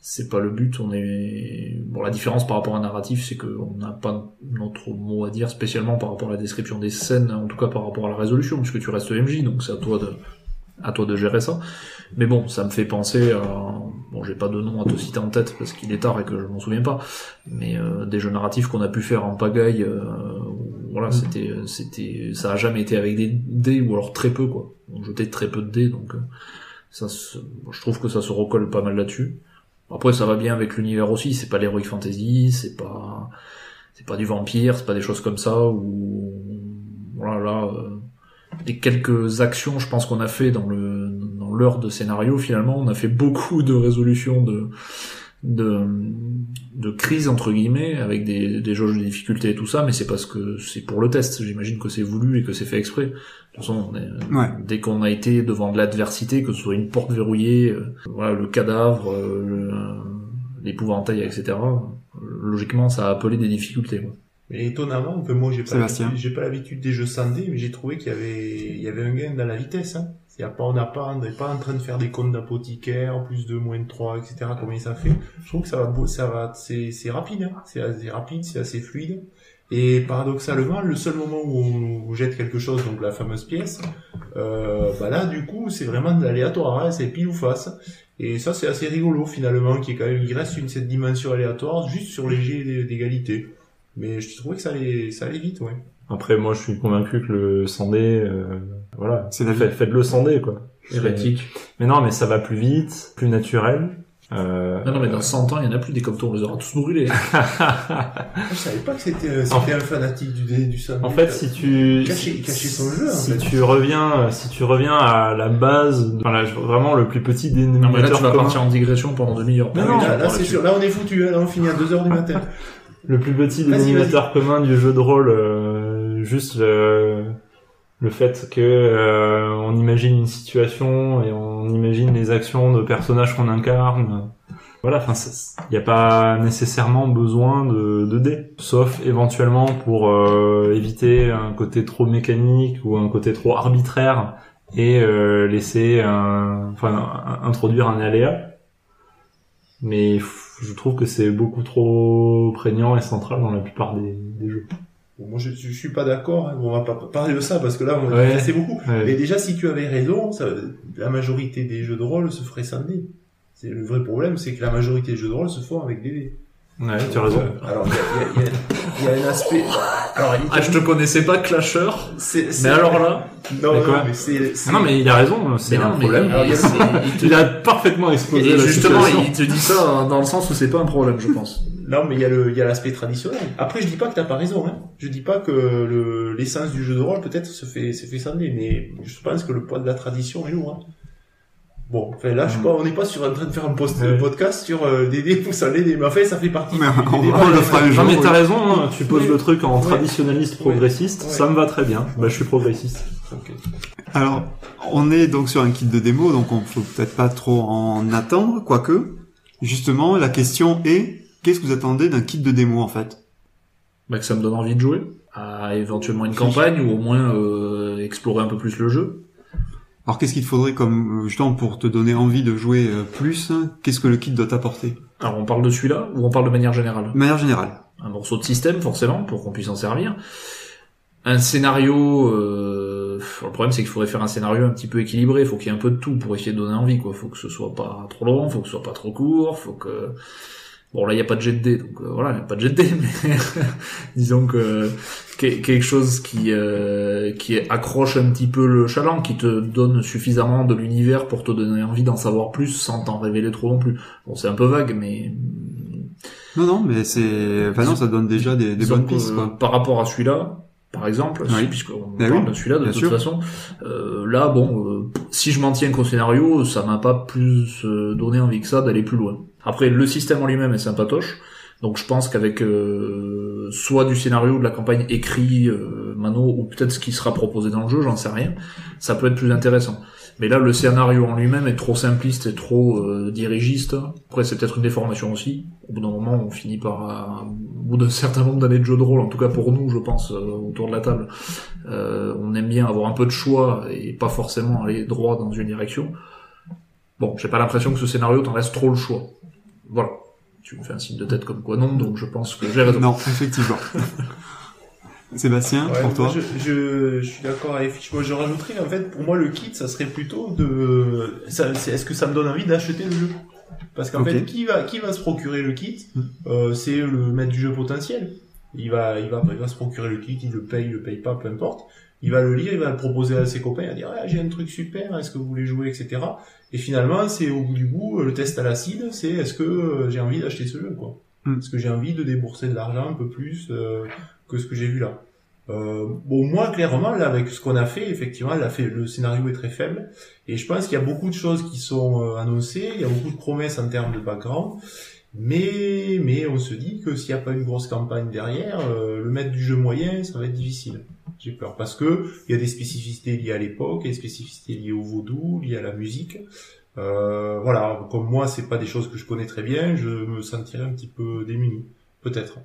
c'est pas le but. On est bon la différence par rapport à un narratif c'est qu'on n'a pas notre mot à dire spécialement par rapport à la description des scènes, en tout cas par rapport à la résolution puisque tu restes MJ donc c'est à toi de à toi de gérer ça. Mais bon, ça me fait penser à... Bon, j'ai pas de nom à te citer en tête parce qu'il est tard et que je m'en souviens pas. Mais euh, des jeux narratifs qu'on a pu faire en pagaille, euh, voilà, c'était, c'était, ça a jamais été avec des dés ou alors très peu quoi. On jetait très peu de dés, donc euh, ça, se- je trouve que ça se recolle pas mal là-dessus. Après, ça va bien avec l'univers aussi. C'est pas l'heroic fantasy, c'est pas, c'est pas du vampire, c'est pas des choses comme ça où, voilà, là. euh, les quelques actions, je pense qu'on a fait dans le dans l'heure de scénario, finalement, on a fait beaucoup de résolutions de de de crise entre guillemets avec des des jauges de difficulté et tout ça, mais c'est parce que c'est pour le test. J'imagine que c'est voulu et que c'est fait exprès. De toute façon, on est- Ouais. dès qu'on a été devant de l'adversité, que ce soit une porte verrouillée, euh, voilà, le cadavre, euh, le- l'épouvantail, etc. Logiquement, ça a appelé des difficultés. quoi. Mais étonnamment, moi j'ai pas j'ai pas l'habitude des jeux sans dés, mais j'ai trouvé qu'il y avait il y avait un gain dans la vitesse. Hein. Il y a pas, on n'a pas, n'est pas en train de faire des comptes d'apothicaire, plus de, moins de 3, etc. Combien ça fait? Je trouve que ça va, ça va, c'est c'est rapide, hein. c'est assez rapide, c'est assez fluide. Et paradoxalement, le seul moment où on jette quelque chose, donc la fameuse pièce, euh, bah là du coup c'est vraiment de l'aléatoire, hein, c'est pile ou face. Et ça c'est assez rigolo finalement, qui est quand même, il reste une cette dimension aléatoire juste sur les jets d'é- d'égalité. Mais je trouvais que ça allait, ça allait vite, ouais. Après, moi, je suis convaincu que le sandé, euh, voilà, C'est la Fait- faites-le sandé, quoi. Hérétique. Mais non, mais ça va plus vite, plus naturel. Euh, Non, non, mais dans 100 ans, il y en a plus des comme toi, on les aura tous brûlés. Je savais pas que c'était, euh, En c'était un fanatique du, du samedi. En fait, si tu Cacher- cacher son jeu, en si fait. tu reviens, si tu reviens à la base, enfin, là, vraiment le plus petit Non, mais là, dénominateur tu vas commun, partir en digression pendant demi-heure. Mais Ah non, là, on là, c'est sûr, là on est foutu, hein, là on finit à 2h du matin. le plus petit dénominateur commun du jeu de rôle, euh, juste le, le fait que euh, on imagine une situation et on imagine les actions de personnages qu'on incarne. Voilà, enfin, il n'y a pas nécessairement besoin de, dés, sauf éventuellement pour euh, éviter un côté trop mécanique ou un côté trop arbitraire et euh, laisser enfin, introduire un aléa. Mais je trouve que c'est beaucoup trop prégnant et central dans la plupart des jeux. Bon, moi je, je suis pas d'accord, hein. Bon, on va pas parler de ça parce que là on a Ouais. beaucoup. Ouais. Mais déjà si tu avais raison, ça, la majorité des jeux de rôle se ferait sans dés. C'est le vrai problème, c'est que la majorité des jeux de rôle se font avec des dés. Ouais, tu as raison. Alors il y a, il y a- il y y a un aspect. Alors il Ah, je te connaissais pas, Clasher. c'est, c'est- Mais alors là. non, Mais non, quoi mais c'est, c'est- Ah non, mais il a raison, c'est un problème. alors, il il te- Il a parfaitement exposé Et la justement, situation. il te dit ça dans le sens où c'est pas un problème, je pense. Non, mais il y a le, il y a l'aspect traditionnel. Après, je dis pas que t'as pas raison, hein. Je dis pas que le, l'essence du jeu de rôle peut-être se fait, se fait dés, mais je pense que le poids de la tradition est lourd, hein. Bon, enfin là, je sais pas, on n'est pas sur en train de faire un post, Ouais. podcast sur euh, ou sans dés, mais enfin, ça fait partie Mais du- on- des on le fera un Non jour. mais oui. t'as raison, hein, tu poses Oui. le truc en Ouais. traditionnaliste progressiste, Ouais. ça me va très bien. Bah je suis progressiste. Alors, on est donc sur un kit de démo, donc on faut peut-être pas trop en attendre, quoique. Justement, la question est, qu'est-ce que vous attendez d'un kit de démo en fait? Bah, que ça me donne envie de jouer. À éventuellement une campagne ou au moins euh, explorer un peu plus le jeu. Alors qu'est-ce qu'il te faudrait comme euh, justement pour te donner envie de jouer euh, plus Qu'est-ce que le kit doit t'apporter? Alors, on parle de celui-là ou on parle de manière générale? De manière générale. un morceau de système forcément pour qu'on puisse en servir, un scénario euh, euh, le problème c'est qu'il faudrait faire un scénario un petit peu équilibré, il faut qu'il y ait un peu de tout pour essayer de donner envie quoi. Faut que ce soit pas trop long, faut que ce soit pas trop court, faut que bon là il y a pas de jet de dés donc euh, voilà, il y a pas de jet de dés mais disons que que- quelque chose qui euh, qui accroche un petit peu le chaland, qui te donne suffisamment de l'univers pour te donner envie d'en savoir plus sans t'en révéler trop non plus. Bon, c'est un peu vague mais Non, non, mais c'est, enfin non, ça donne déjà des, bonnes pistes, quoi. Par rapport à celui-là, par exemple, Oui. si, puisqu'on Ben parle oui, de celui-là de toute sûr. façon, euh, là, bon, euh, si je m'en tiens qu'au scénario, ça m'a pas plus euh, donné envie que ça d'aller plus loin. Après, le système en lui-même est sympatoche, donc je pense qu'avec euh, soit du scénario de la campagne écrit euh, mano, ou peut-être ce qui sera proposé dans le jeu, j'en sais rien, ça peut être plus intéressant. Mais là, le scénario en lui-même est trop simpliste et trop euh, dirigiste. Après, c'est peut-être une déformation aussi. Au bout d'un moment, on finit par, euh, au bout d'un certain nombre d'années de jeu de rôle, en tout cas pour nous, je pense, euh, autour de la table, euh, on aime bien avoir un peu de choix et pas forcément aller droit dans une direction. Bon, j'ai pas l'impression que ce scénario t'en laisse trop le choix. Voilà. Tu me fais un signe de tête comme quoi non, donc je pense que j'ai raison. Non, effectivement. Sébastien, Ouais, pour toi je, je, je suis d'accord avec. Moi, je rajouterais, en fait, pour moi, le kit, ça serait plutôt de... Est-ce que ça me donne envie d'acheter le jeu? Parce qu'en fait, qui va, qui va se procurer le kit? Hmm. euh, C'est le maître du jeu potentiel. Il va, il va, il va se procurer le kit, il le paye, il le paye pas, peu importe. Il va le lire, il va le proposer à ses copains, il va dire ah, j'ai un truc super, est-ce que vous voulez jouer, etc. Et finalement, c'est au bout du bout, le test à l'acide, c'est est-ce que euh, j'ai envie d'acheter ce jeu, quoi. Hmm. Est-ce que j'ai envie de débourser de l'argent un peu plus euh, que ce que j'ai vu là. Euh, bon, moi, clairement, là, avec ce qu'on a fait, effectivement, là, fait, le scénario est très faible. Et je pense qu'il y a beaucoup de choses qui sont euh, annoncées, il y a beaucoup de promesses en termes de background. Mais, mais on se dit que s'il n'y a pas une grosse campagne derrière, euh, le maître du jeu moyen, ça va être difficile. J'ai peur. Parce que il y a des spécificités liées à l'époque, il y a des spécificités liées au vaudou, liées à la musique. Euh, voilà, comme moi, c'est pas des choses que je connais très bien, je me sentirais un petit peu démuni. Peut-être.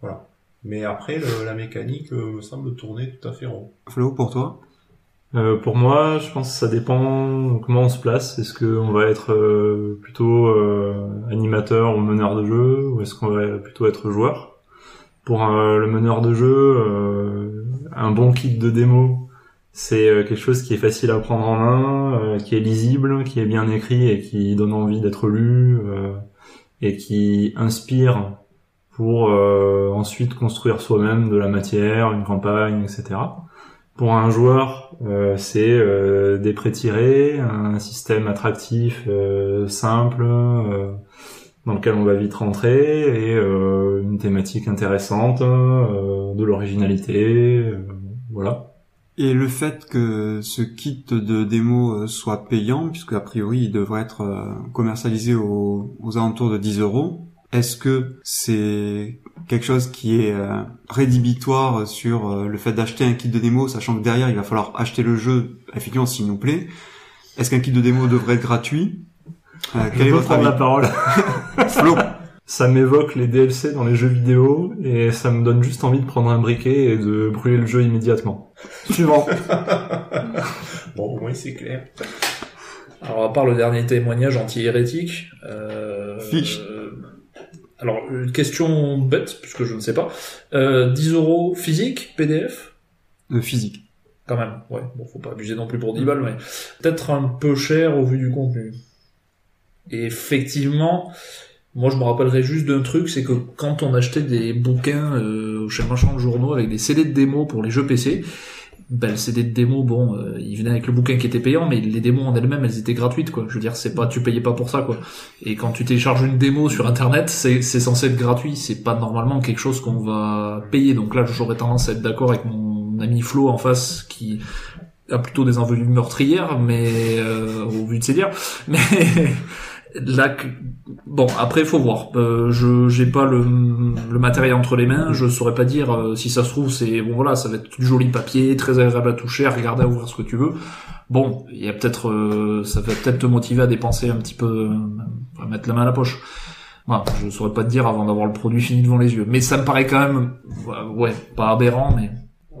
Voilà. Mais après, le- la mécanique euh, me semble tourner tout à fait rond. Flo, pour toi? Euh, pour moi, je pense que ça dépend comment on se place. Est-ce qu'on va être euh, plutôt euh, animateur ou meneur de jeu, ou est-ce qu'on va plutôt être joueur? Pour euh, le meneur de jeu, euh, un bon kit de démo, c'est euh, quelque chose qui est facile à prendre en main, euh, qui est lisible, qui est bien écrit et qui donne envie d'être lu, euh, et qui inspire pour ensuite construire soi-même de la matière, une campagne, etc. Pour un joueur, c'est des prêts tirés, un système attractif, simple, dans lequel on va vite rentrer, et euh, une thématique intéressante, euh, de l'originalité, euh, voilà. Et le fait que ce kit de démo euh, soit payant, puisque a priori il devrait être euh, commercialisé aux, aux alentours de 10 euros, est-ce que c'est quelque chose qui est euh, rédhibitoire sur le fait d'acheter un kit de démo, sachant que derrière il va falloir acheter le jeu, effectivement s'il nous plaît? Est-ce qu'un kit de démo devrait être gratuit? Euh, Quel est votre prendre avis la parole. Flo Ça m'évoque les DLC dans les jeux vidéo, et ça me donne juste envie de prendre un briquet et de brûler le jeu immédiatement. Suivant. Bon, moins c'est clair. Alors à part le dernier témoignage anti-hérétique, euh, Fiche. euh, alors une question bête puisque je ne sais pas, euh, 10 euros physique PDF Euh, Physique. quand même. Ouais, bon faut pas abuser non plus pour 10 balles, mais peut-être un peu cher au vu du contenu. Et effectivement, moi je me rappellerai juste d'un truc, c'est que quand on achetait des bouquins euh, chez le marchand de journaux avec des CD de démo pour les jeux PC, ben le CD de démo, bon, euh, il venait avec le bouquin qui était payant, mais les démos en elles-mêmes, elles étaient gratuites, quoi. Je veux dire, c'est pas, tu payais pas pour ça, quoi. Et quand tu télécharges une démo sur Internet, c'est, censé être gratuit. C'est pas normalement quelque chose qu'on va payer. Donc là, j'aurais tendance à être d'accord avec mon ami Flo en face, qui a plutôt des envolées meurtrières, mais euh, au vu de ses dires. Mais là, bon, après, faut voir. Euh, je j'ai pas le, le matériel entre les mains. Je saurais pas dire euh, si ça se trouve. C'est bon, voilà, ça va être du joli papier, très agréable à toucher, à regarder, à ouvrir ce que tu veux. Bon, il y a peut-être, euh, ça va peut-être te motiver à dépenser un petit peu, à mettre la main à la poche. Voilà, je saurais pas te dire avant d'avoir le produit fini devant les yeux. Mais ça me paraît quand même, ouais, pas aberrant, mais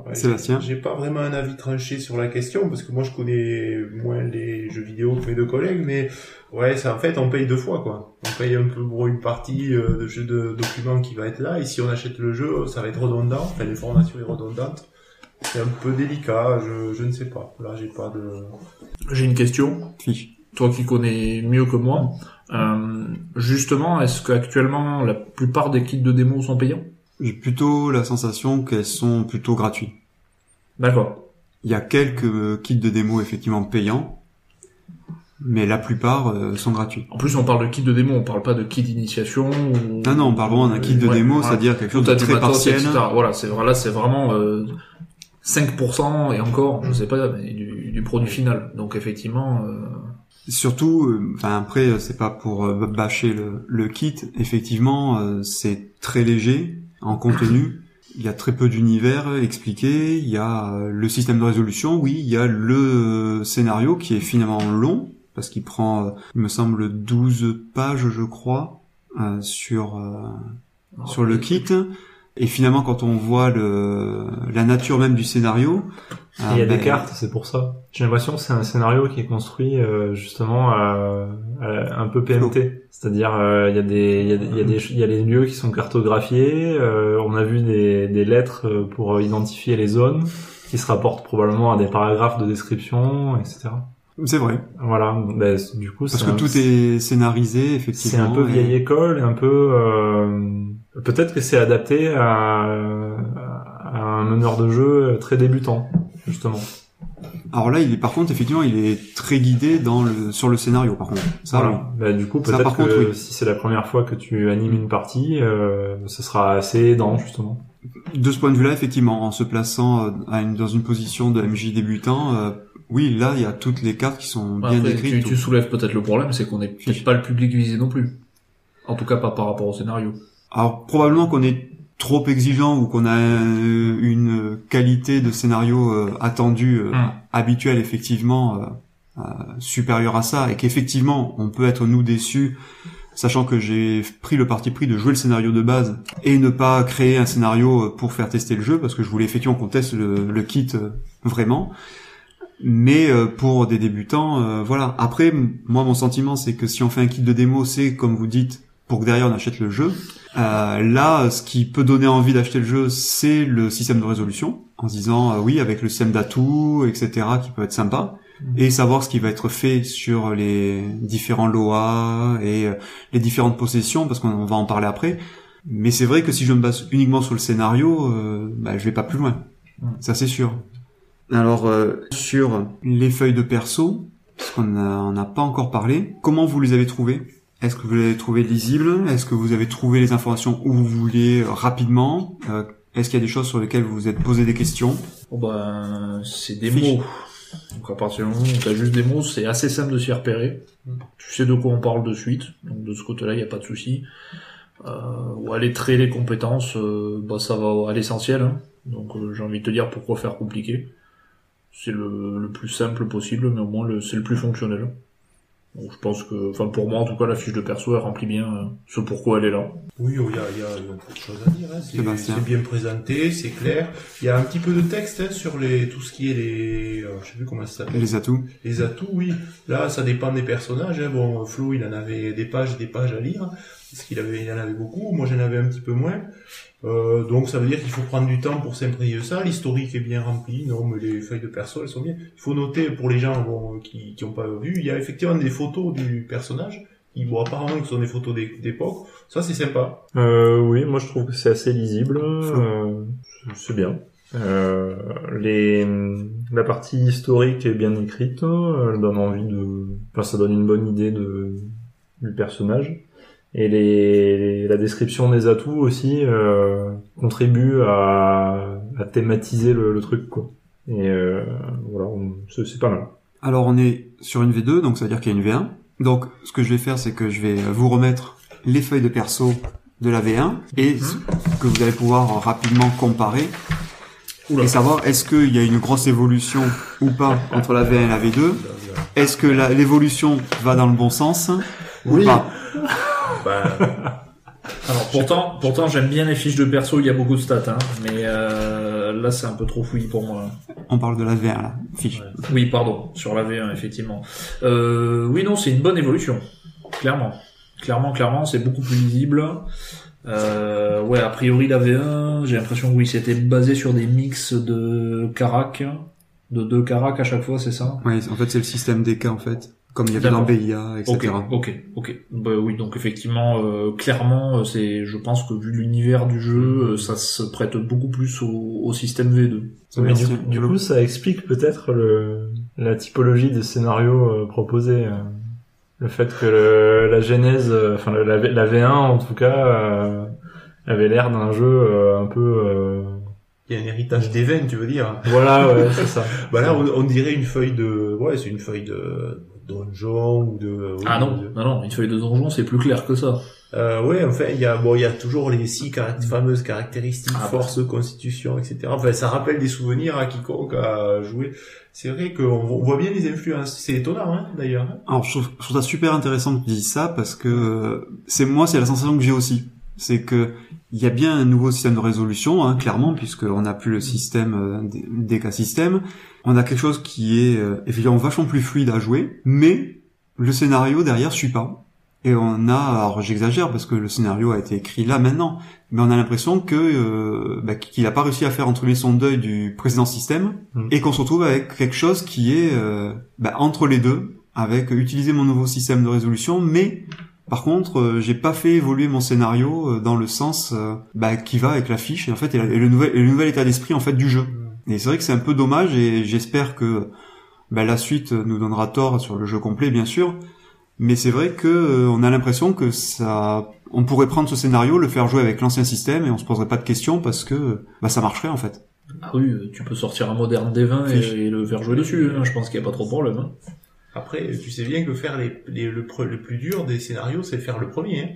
Ouais, Sébastien J'ai pas vraiment un avis tranché sur la question parce que moi je connais moins les jeux vidéo que mes deux collègues, mais ouais, c'est en fait on paye deux fois quoi. On paye un peu pour une partie euh, de jeu de documents qui va être là et si on achète le jeu, ça va être redondant, enfin l'information est redondante. c'est un peu délicat. Je, je ne sais pas. Là, j'ai pas de. J'ai une question. Fiche. Toi qui connais mieux que moi, euh, justement, est-ce qu'actuellement la plupart des kits de démo sont payants? J'ai plutôt la sensation qu'elles sont plutôt gratuites. D'accord. Il y a quelques kits de démo effectivement payants, mais la plupart euh, sont gratuits. En plus, on parle de kit de démo, on parle pas de kit d'initiation. Ou... Ah non, on parle vraiment d'un kit de Ouais, démo, voilà. c'est-à-dire quelque chose de très partiel. etc. Voilà, c'est là, c'est vraiment euh, 5% et encore, je sais pas, mais du, du produit final. Donc effectivement, euh, Surtout, euh, enfin après, euh, c'est pas pour euh, bâcher le, le kit. Effectivement, euh, c'est très léger en contenu. Il y a très peu d'univers expliqué. Il y a euh, le système de résolution, oui. Il y a le euh, scénario qui est finalement long parce qu'il prend, euh, il me semble, 12 pages, je crois, euh, sur euh, sur le kit. Et finalement, quand on voit le la nature même du scénario, il y a ah, des ben, cartes, c'est pour ça. J'ai l'impression que c'est un scénario qui est construit euh, justement à- à- un peu PMT. C'est-à-dire euh, il y a des il y a, des- il y a des il y a les lieux qui sont cartographiés. euh, on a vu des des lettres euh, pour identifier les zones qui se rapportent probablement à des paragraphes de description, etc. C'est vrai. Voilà. Ben, du coup, Parce c'est que un- tout est scénarisé, c'est effectivement. un peu et- vieille école et un peu euh, peut-être que c'est adapté à, à un meneur de jeu très débutant justement. Alors là, il est par contre, effectivement, il est très guidé dans le sur le scénario. Par contre, ça, Voilà. Bah, du coup, Ça, peut-être par que contre, oui. si c'est la première fois que tu animes une partie, euh, ce sera assez aidant justement. De ce point de vue-là, effectivement, en se plaçant euh, à une- dans une position de MJ débutant, euh, oui, là, il y a toutes les cartes qui sont bien après, décrites. tu, tu soulèves peut-être le problème, c'est qu'on est peut-être pas le public visé non plus. En tout cas, pas par rapport au scénario. Alors probablement qu'on est trop exigeant ou qu'on a euh, une qualité de scénario euh, attendue euh, Hmm. habituelle effectivement euh, supérieure à ça et qu'effectivement on peut être nous déçus sachant que j'ai pris le parti pris de jouer le scénario de base et ne pas créer un scénario pour faire tester le jeu parce que je voulais effectivement qu'on teste le, le kit vraiment mais pour des débutants voilà après moi mon sentiment c'est que si on fait un kit de démo c'est comme vous dites pour que derrière on achète le jeu euh, là, ce qui peut donner envie d'acheter le jeu, c'est le système de résolution, en se disant euh, oui, avec le système d'atouts, etc., qui peut être sympa, et savoir ce qui va être fait sur les différents LOA et euh, les différentes possessions, parce qu'on va en parler après. Mais c'est vrai que si je me base uniquement sur le scénario, euh, bah, je vais pas plus loin. Mm. Ça c'est sûr. Alors euh, sur les feuilles de perso, parce qu'on n'a pas encore parlé, comment vous les avez trouvées? Est-ce que vous les avez trouvées lisibles Est-ce que vous avez trouvé les informations où vous vouliez euh, rapidement? Euh, Est-ce qu'il y a des choses sur lesquelles vous vous êtes posé des questions? Bon ben, c'est des Fiche. mots. Donc à partir du moment où t'as juste des mots, c'est assez simple de s'y repérer. Tu sais de quoi on parle de suite, donc de ce côté-là, il n'y a pas de souci. Euh, ou aller traiter les compétences, bah ça va à l'essentiel. hein. Donc j'ai envie de te dire pourquoi faire compliqué. C'est le, le plus simple possible, mais au moins c'est le plus fonctionnel. Donc je pense que, enfin pour moi en tout cas, la fiche de perso elle remplit bien euh, ce pourquoi elle est là. Oui, oh, il y, a, il y a il y a beaucoup de choses à dire. Hein. C'est, bien présenté, c'est clair. Il y a un petit peu de texte hein, sur les tout ce qui est les, euh, je sais plus comment ça s'appelle. les atouts Les atouts, oui. Là, ça dépend des personnages. Hein. Bon, Flo, il en avait des pages, et des pages à lire, parce qu'il avait, il en avait beaucoup. Moi, j'en avais un petit peu moins. Euh, donc, ça veut dire qu'il faut prendre du temps pour s'imprégner de ça. L'historique est bien rempli. Non, mais les feuilles de perso, elles sont bien. Il faut noter pour les gens bon, qui qui ont pas vu, il y a effectivement des photos du personnage. Qui, bon, apparemment, que ce sont des photos d'é- d'époque. Ça, c'est sympa. Euh, oui, moi je trouve que c'est assez lisible. euh, c'est- bien. Euh, les, la partie historique est bien écrite. euh, Elle donne envie de, enfin ça donne une bonne idée de du personnage. Et les, les- la description des atouts aussi euh, contribue à, à thématiser le, le truc quoi. Et euh, voilà, on- c'est pas mal. Alors on est sur une V2, donc ça veut dire qu'il y a une V1. Donc ce que je vais faire, c'est que je vais vous remettre les feuilles de perso de la V1 et ce que vous allez pouvoir rapidement comparer Oula. et savoir est-ce qu'il y a une grosse évolution ou pas entre la V1 et la V2. Est-ce que l'évolution va dans le bon sens ou pas? Ben, Alors pourtant, pourtant j'aime bien les fiches de perso, il y a beaucoup de stats, hein, mais euh, là c'est un peu trop fouillis pour moi. On parle de la V1 là, fiche. Oui, pardon, sur la V1 effectivement. Euh, oui, non, c'est une bonne évolution, clairement. Clairement, clairement, c'est beaucoup plus lisible. Euh, ouais, a priori la V1, j'ai l'impression que oui, c'était basé sur des mix de Carac, de deux Carac à chaque fois, c'est ça? Ouais, en fait, c'est le système DK, en fait. Comme il y avait dans. BIA, etc. Ok, ok, ok. Bah oui, donc effectivement, euh, clairement, euh, c'est, je pense que vu l'univers du jeu, euh, ça se prête beaucoup plus au, au système V2. Ça Mais du, coup, ça explique peut-être le, la typologie des scénarios euh, proposés. euh. Le fait que le- la genèse, enfin la, la- la V1 en tout cas, euh, avait l'air d'un jeu euh, un peu... euh, Il y a un héritage d'événements, tu veux dire Voilà, ouais, c'est ça. Bah là, on, on dirait une feuille de, ouais, c'est une feuille de donjon ou de. Ah non, de- non, non, une feuille de donjon, c'est plus clair que ça. Euh, ouais, enfin, il y a, bon, il y a toujours les six caract- fameuses caractéristiques, Ah, force, constitution, etc. Enfin, ça rappelle des souvenirs à quiconque a joué. C'est vrai qu'on on voit bien les influences. C'est étonnant, hein, d'ailleurs. Alors, je trouve, je trouve ça super intéressant que tu dises ça parce que euh, c'est moi, c'est la sensation que j'ai aussi. C'est que il y a bien un nouveau système de résolution, hein, clairement, puisqu'on n'a plus le système euh, des système. On a quelque chose qui est euh, évidemment vachement plus fluide à jouer, mais le scénario derrière suit pas. Et on a, alors j'exagère parce que le scénario a été écrit là maintenant, mais on a l'impression que euh, bah, qu'il a pas réussi à faire entre son deuil du précédent système Mm. et qu'on se retrouve avec quelque chose qui est euh, bah, entre les deux, avec utiliser mon nouveau système de résolution, mais par contre, euh, j'ai pas fait évoluer mon scénario euh, dans le sens euh, bah, qui va avec la fiche et en fait et, la- et le nouvel et le nouvel état d'esprit en fait du jeu. Et c'est vrai que c'est un peu dommage et j'espère que bah, la suite nous donnera tort sur le jeu complet bien sûr. Mais c'est vrai que euh, on a l'impression que ça, on pourrait prendre ce scénario, le faire jouer avec l'ancien système et on se poserait pas de questions parce que bah, ça marcherait en fait. Ah oui, tu peux sortir un moderne D20 Fiche. et, et le faire jouer dessus, hein, je pense qu'il n'y a pas trop de problème. Hein. Après, tu sais bien que faire les, les- le, plus dur des scénarios, c'est faire le premier. hein.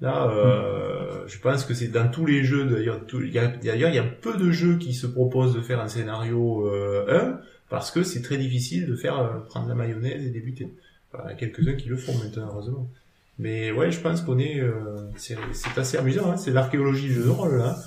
Là, euh, je pense que c'est dans tous les jeux, d'ailleurs, tout- il y a- d'ailleurs, il y a peu de jeux qui se proposent de faire un scénario euh, 1, parce que c'est très difficile de faire euh, prendre la mayonnaise et débuter. Enfin, il y a quelques-uns qui le font maintenant, heureusement. Mais ouais, je pense qu'on est, euh, c'est c'est assez amusant, hein. c'est l'archéologie du jeu de rôle là.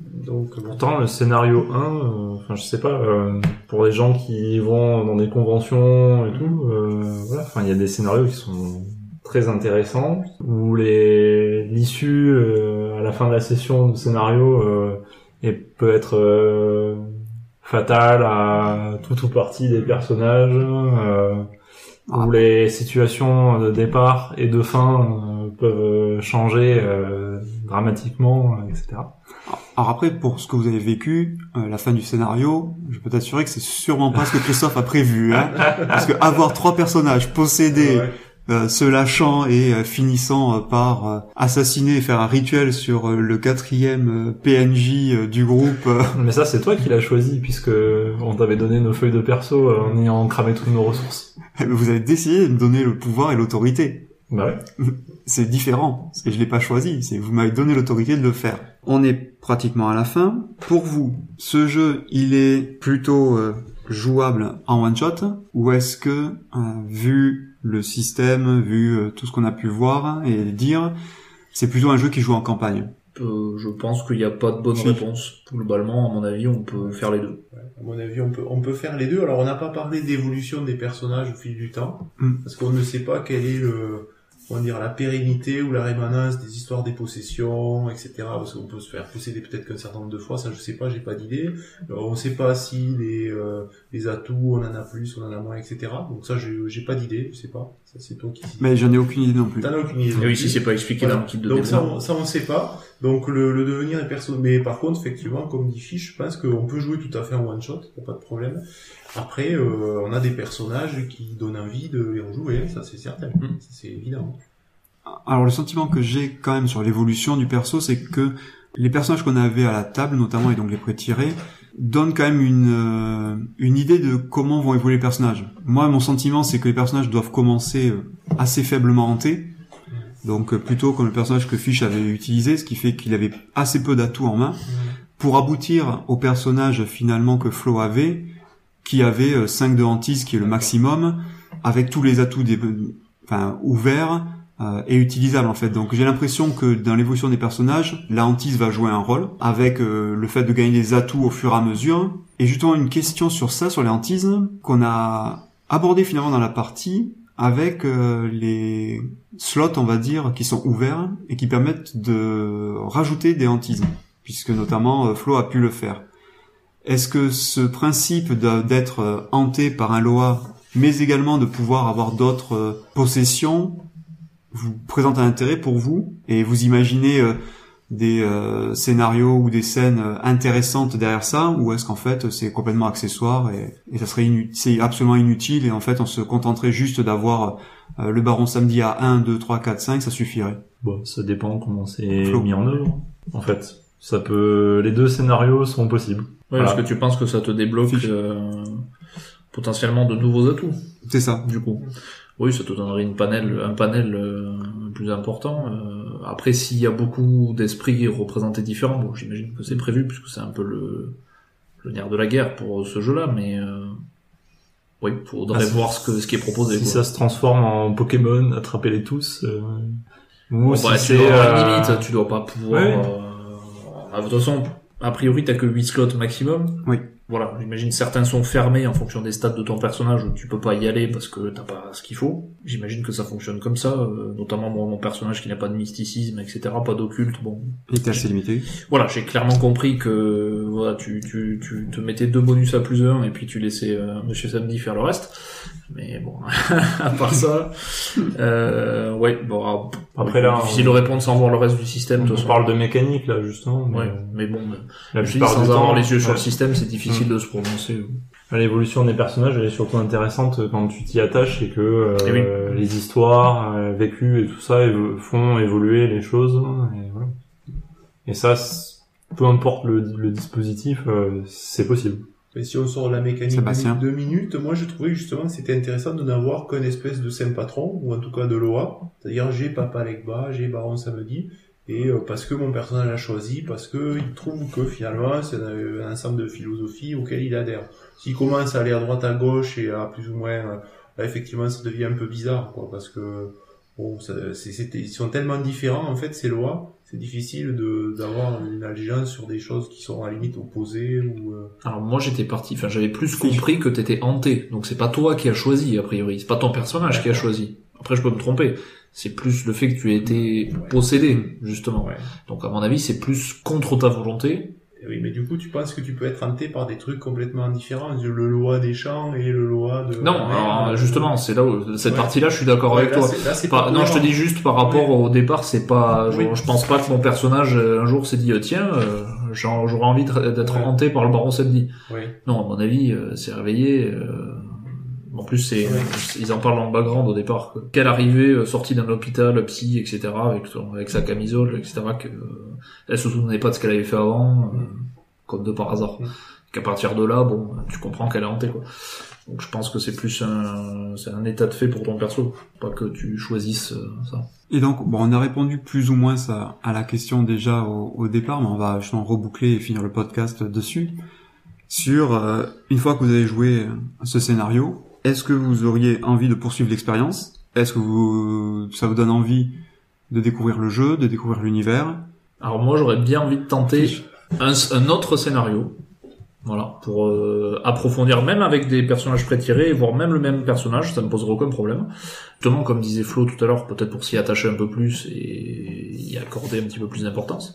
Donc, bon. Pourtant, le scénario 1, euh, enfin, je sais pas, euh, pour les gens qui vont dans des conventions et tout, euh, voilà, enfin, il y a des scénarios qui sont très intéressants, où les l'issue euh, à la fin de la session de scénario euh, est, peut être euh, fatale à tout ou partie des personnages, euh, où les situations de départ et de fin euh, peuvent changer euh, dramatiquement, etc. Alors après, pour ce que vous avez vécu, euh, la fin du scénario, je peux t'assurer que c'est sûrement pas ce que Christophe a prévu, hein, parce que avoir trois personnages possédés, Ouais. Euh, se lâchant et euh, finissant euh, par euh, assassiner et faire un rituel sur le quatrième PNJ du groupe, Mais ça, c'est toi qui l'as choisi, puisque on t'avait donné nos feuilles de perso en ayant cramé toutes nos ressources. vous avez décidé de me donner le pouvoir et l'autorité. Bah ouais. C'est différent, et je l'ai pas choisi, c'est vous m'avez donné l'autorité de le faire. On est pratiquement à la fin. Pour vous, ce jeu, il est plutôt euh, jouable en one shot, ou est-ce que, euh, vu le système, vu euh, tout ce qu'on a pu voir et dire, c'est plutôt un jeu qui joue en campagne? Euh, je pense qu'il n'y a pas de bonne réponse. Globalement, à mon avis, on peut faire les deux. À mon avis, on peut, on peut faire les deux. Alors, on n'a pas parlé d'évolution des personnages au fil du temps, Mm. parce qu'on ne sait pas quelle est le, comment dire, la pérennité ou la rémanence des histoires des possessions, etc. Parce qu'on peut se faire posséder peut-être qu'un certain nombre de fois, ça je sais pas, j'ai pas d'idée. Euh, on sait pas si les, euh, les atouts, on en a plus, on en a moins, etc. Donc ça, j'ai j'ai pas d'idée, je sais pas. Ça, c'est toi qui... Mais j'en ai aucune idée non plus. T'en as aucune idée. Oui, plus. si c'est pas expliqué Voilà. dans le kit de Donc ça, on, ça on sait pas. Donc le, le devenir des personnes. Mais par contre, effectivement, comme dit Fish, je pense qu'on peut jouer tout à fait en one shot, y a pas de problème. Après, euh, on a des personnages qui donnent envie de les rejouer, ça c'est certain, Mm. Ça, c'est évident. Alors le sentiment que j'ai quand même sur l'évolution du perso, c'est que les personnages qu'on avait à la table, notamment, et donc les pré-tirés, donnent quand même une, euh, une idée de comment vont évoluer les personnages. Moi, mon sentiment, c'est que les personnages doivent commencer euh, assez faiblement hantés, donc plutôt comme le personnage que Fish avait utilisé, ce qui fait qu'il avait assez peu d'atouts en main, pour aboutir au personnage finalement que Flo avait, qui avait 5 de hantise, qui est le maximum, avec tous les atouts des, enfin, ouverts, euh, est utilisable en fait. Donc j'ai l'impression que dans l'évolution des personnages, la hantise va jouer un rôle avec euh, le fait de gagner des atouts au fur et à mesure. Et justement une question sur ça, sur les hantises, qu'on a abordé finalement dans la partie, avec euh, les slots, on va dire, qui sont ouverts et qui permettent de rajouter des hantises, puisque notamment euh, Flo a pu le faire. Est-ce que ce principe d'être euh, hanté par un Loa, mais également de pouvoir avoir d'autres euh, possessions, vous présente un intérêt pour vous et vous imaginez euh, des euh, scénarios ou des scènes intéressantes derrière ça ou est-ce qu'en fait c'est complètement accessoire et, et ça serait c'est absolument inutile et en fait on se contenterait juste d'avoir euh, le baron samedi à 1, 2, 3, 4, 5 ça suffirait Bon, ça dépend comment c'est mis en œuvre. En fait, ça peut, les deux scénarios sont possibles. Ouais, Voilà. Est-ce que tu penses que ça te débloque euh, potentiellement de nouveaux atouts, c'est ça du coup Oui, ça te donnerait une panel, un panel euh, plus important. euh. après, s'il y a beaucoup d'esprits représentés différents, bon, j'imagine que c'est prévu, puisque c'est un peu le, le nerf de la guerre pour ce jeu-là, mais euh, oui, faudrait Ah, voir ce, que, ce qui est proposé. Si quoi. ça se transforme en Pokémon, attrapez-les tous. euh, ou Bon, si bah, tu c'est, dois avoir une euh, limite, tu dois pas pouvoir. Ouais. euh, De toute façon, a priori, t'as que 8 slots maximum. Oui. Voilà, j'imagine certains sont fermés en fonction des stats de ton personnage, où tu peux pas y aller parce que t'as pas ce qu'il faut. J'imagine que ça fonctionne comme ça, euh, notamment moi, mon personnage qui n'a pas de mysticisme, etc., pas d'occulte, bon. il était assez limité Voilà, j'ai clairement compris que voilà, tu, tu, tu te mettais deux bonus à plus un et puis tu laissais euh, Monsieur Samedi faire le reste. Mais bon, à part ça, euh, ouais, bon, ah, Après, là, difficile de répondre sans voir le reste du système. on façon. parle de mécanique là justement. Mais Ouais, euh, mais bon, la dis, plupart sans du avoir temps, les yeux sur le système, c'est difficile de se prononcer. L'évolution des personnages, elle est surtout intéressante quand tu t'y attaches et que euh, Eh oui. les histoires euh, vécues et tout ça évo- font évoluer les choses. Et, voilà. et ça, peu importe le, le dispositif, euh, c'est possible. Mais si on sort de la mécanique de deux minutes, moi je trouvais justement que c'était intéressant de n'avoir qu'un espèce de saint patron, ou en tout cas de Loa. C'est-à-dire j'ai Papa Legba, j'ai Baron Samedi, et euh, parce que mon personnage a choisi, parce que il trouve que finalement c'est un, ensemble de philosophies auxquelles il adhère. S'il commence à aller à droite à gauche et à plus ou moins, euh, là effectivement ça devient un peu bizarre, quoi, parce que bon, ça, c'était- ils sont tellement différents en fait ces lois, c'est difficile de d'avoir une allégeance sur des choses qui sont à la limite opposées ou. euh, Alors moi j'étais parti, enfin j'avais plus compris que t'étais hanté, donc c'est pas toi qui as choisi a priori, c'est pas ton personnage qui a choisi. Après je peux me tromper, c'est plus le fait que tu aies été possédé justement. Ouais. Donc à mon avis c'est plus contre ta volonté. Eh Oui, mais du coup, tu penses que tu peux être hanté par des trucs complètement différents, le loi des champs et le loi de... Non, alors, euh, justement c'est là où cette Ouais. partie-là je suis d'accord avec là, toi. là, non, je te dis juste par rapport au départ, c'est pas. Je, Oui. je pense pas que mon personnage euh, un jour s'est dit euh, tiens, euh, j'aurais envie d'être hanté par le baron samedi. Oui. Non, à mon avis, euh, c'est réveillé. euh, En plus, c'est Ouais. ils en parlent en background au départ. quoi. Quelle arrivée euh, sortie d'un hôpital psy, etc. avec son- avec sa camisole, etc. Que euh, elle se souvenait pas de ce qu'elle avait fait avant, euh, comme de par hasard. Mm. Qu'à partir de là, bon, tu comprends qu'elle est hantée quoi. Donc je pense que c'est plus un c'est un état de fait pour ton perso, pas que tu choisisses euh, ça. Et donc, bon, on a répondu plus ou moins ça, à la question déjà au, au départ, mais on va justement reboucler et finir le podcast dessus. Sur, euh, une fois que vous avez joué ce scénario, est-ce que vous auriez envie de poursuivre l'expérience? Est-ce que vous, ça vous donne envie de découvrir le jeu, de découvrir l'univers? Alors moi j'aurais bien envie de tenter un, un autre scénario, voilà, pour euh, approfondir même avec des personnages prétirés, voire même le même personnage, ça me poserait aucun problème. Justement, comme disait Flo tout à l'heure, peut-être pour s'y attacher un peu plus et y accorder un petit peu plus d'importance.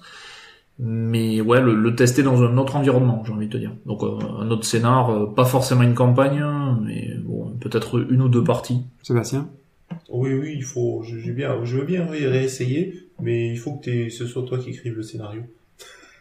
Mais ouais, le, le tester dans un autre environnement, j'ai envie de te dire. Donc euh, un autre scénar, euh, pas forcément une campagne, mais bon, peut-être une ou deux parties. Sébastien? Oui, oui, il faut... Je, j'ai bien, je veux bien ré- réessayer, mais il faut que t'aies- ce soit toi qui écrive le scénario.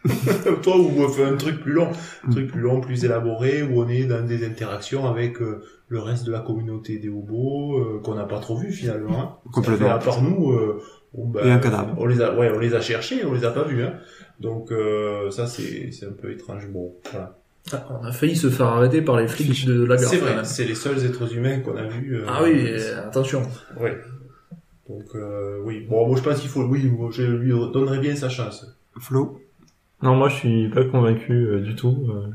toi, ou on fait un truc plus long, un truc plus long, plus élaboré, où on est dans des interactions avec euh, le reste de la communauté des hobos, euh, qu'on n'a pas trop vu finalement. Hein. Complètement. Fait, à part nous, euh, on, bah, Et un cadavre. On les a, ouais, on les a cherchés, on les a pas vus. Hein. Donc euh, ça, c'est, c'est un peu étrange. Bon, voilà. Ah, on a failli se faire arrêter par les flics de la gare. C'est vrai, c'est les seuls êtres humains qu'on a vus. euh, Ah oui, euh, attention. Ouais. Donc euh, oui, bon, moi je pense qu'il faut, oui, je lui donnerais bien sa chance. Flo? Non, moi je suis pas convaincu euh, du tout. euh.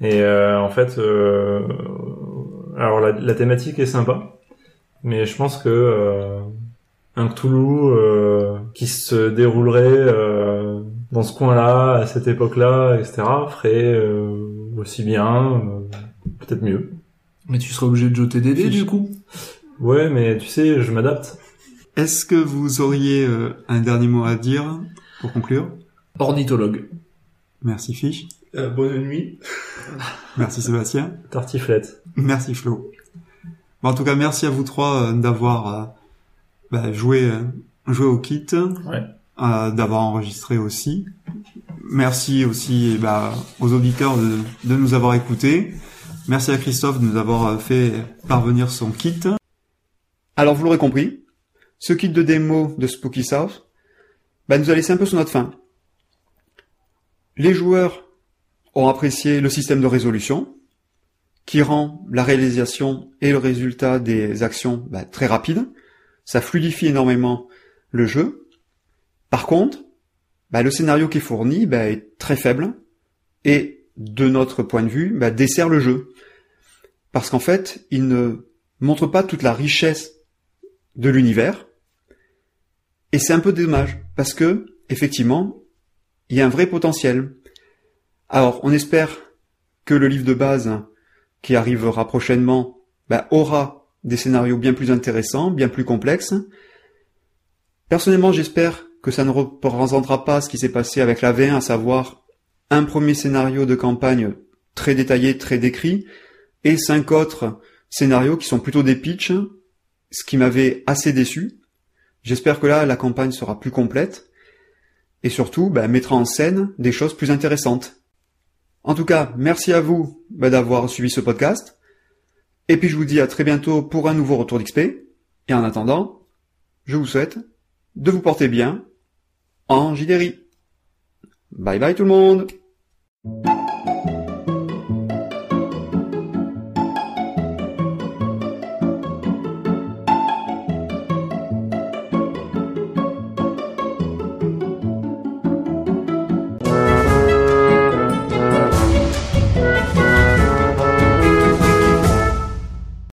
Et euh, en fait, euh, alors la, la thématique est sympa, mais je pense que euh, un Cthulhu euh, qui se déroulerait euh, dans ce coin-là, à cette époque-là, etc., ferait euh, aussi bien, euh, peut-être mieux. Mais tu serais obligé de jeter des dés du coup Ouais, mais tu sais, je m'adapte. Est-ce que vous auriez euh, un dernier mot à dire pour conclure? Ornithologue. Merci Fiche. Euh, bonne nuit. Merci Sébastien. Tartiflette. Merci Flo. Bon, en tout cas, merci à vous trois euh, d'avoir euh, bah, joué, euh, joué au kit, Ouais. euh, d'avoir enregistré aussi. Merci aussi bah, aux auditeurs de, de nous avoir écoutés. Merci à Christophe de nous avoir euh, fait parvenir son kit. Alors, vous l'aurez compris, ce kit de démo de Spooky South bah, nous a laissé un peu sur notre faim. Les joueurs ont apprécié le système de résolution, qui rend la réalisation et le résultat des actions bah, très rapides. Ça fluidifie énormément le jeu. Par contre, bah, le scénario qui est fourni bah, est très faible et, de notre point de vue, bah, dessert le jeu. Parce qu'en fait, il ne montre pas toute la richesse de l'univers. Et c'est un peu dommage, parce que, effectivement, il y a un vrai potentiel. Alors, on espère que le livre de base qui arrivera prochainement bah, aura des scénarios bien plus intéressants, bien plus complexes. Personnellement, j'espère que ça ne représentera pas ce qui s'est passé avec la V1, à savoir un premier scénario de campagne très détaillé, très décrit, et cinq autres scénarios qui sont plutôt des pitchs, ce qui m'avait assez déçu. J'espère que là, la campagne sera plus complète, et surtout bah, mettra en scène des choses plus intéressantes. En tout cas, merci à vous bah, d'avoir suivi ce podcast. Et puis je vous dis à très bientôt pour un nouveau retour d'XP. Et en attendant, je vous souhaite de vous porter bien en JDRI. Bye bye tout le monde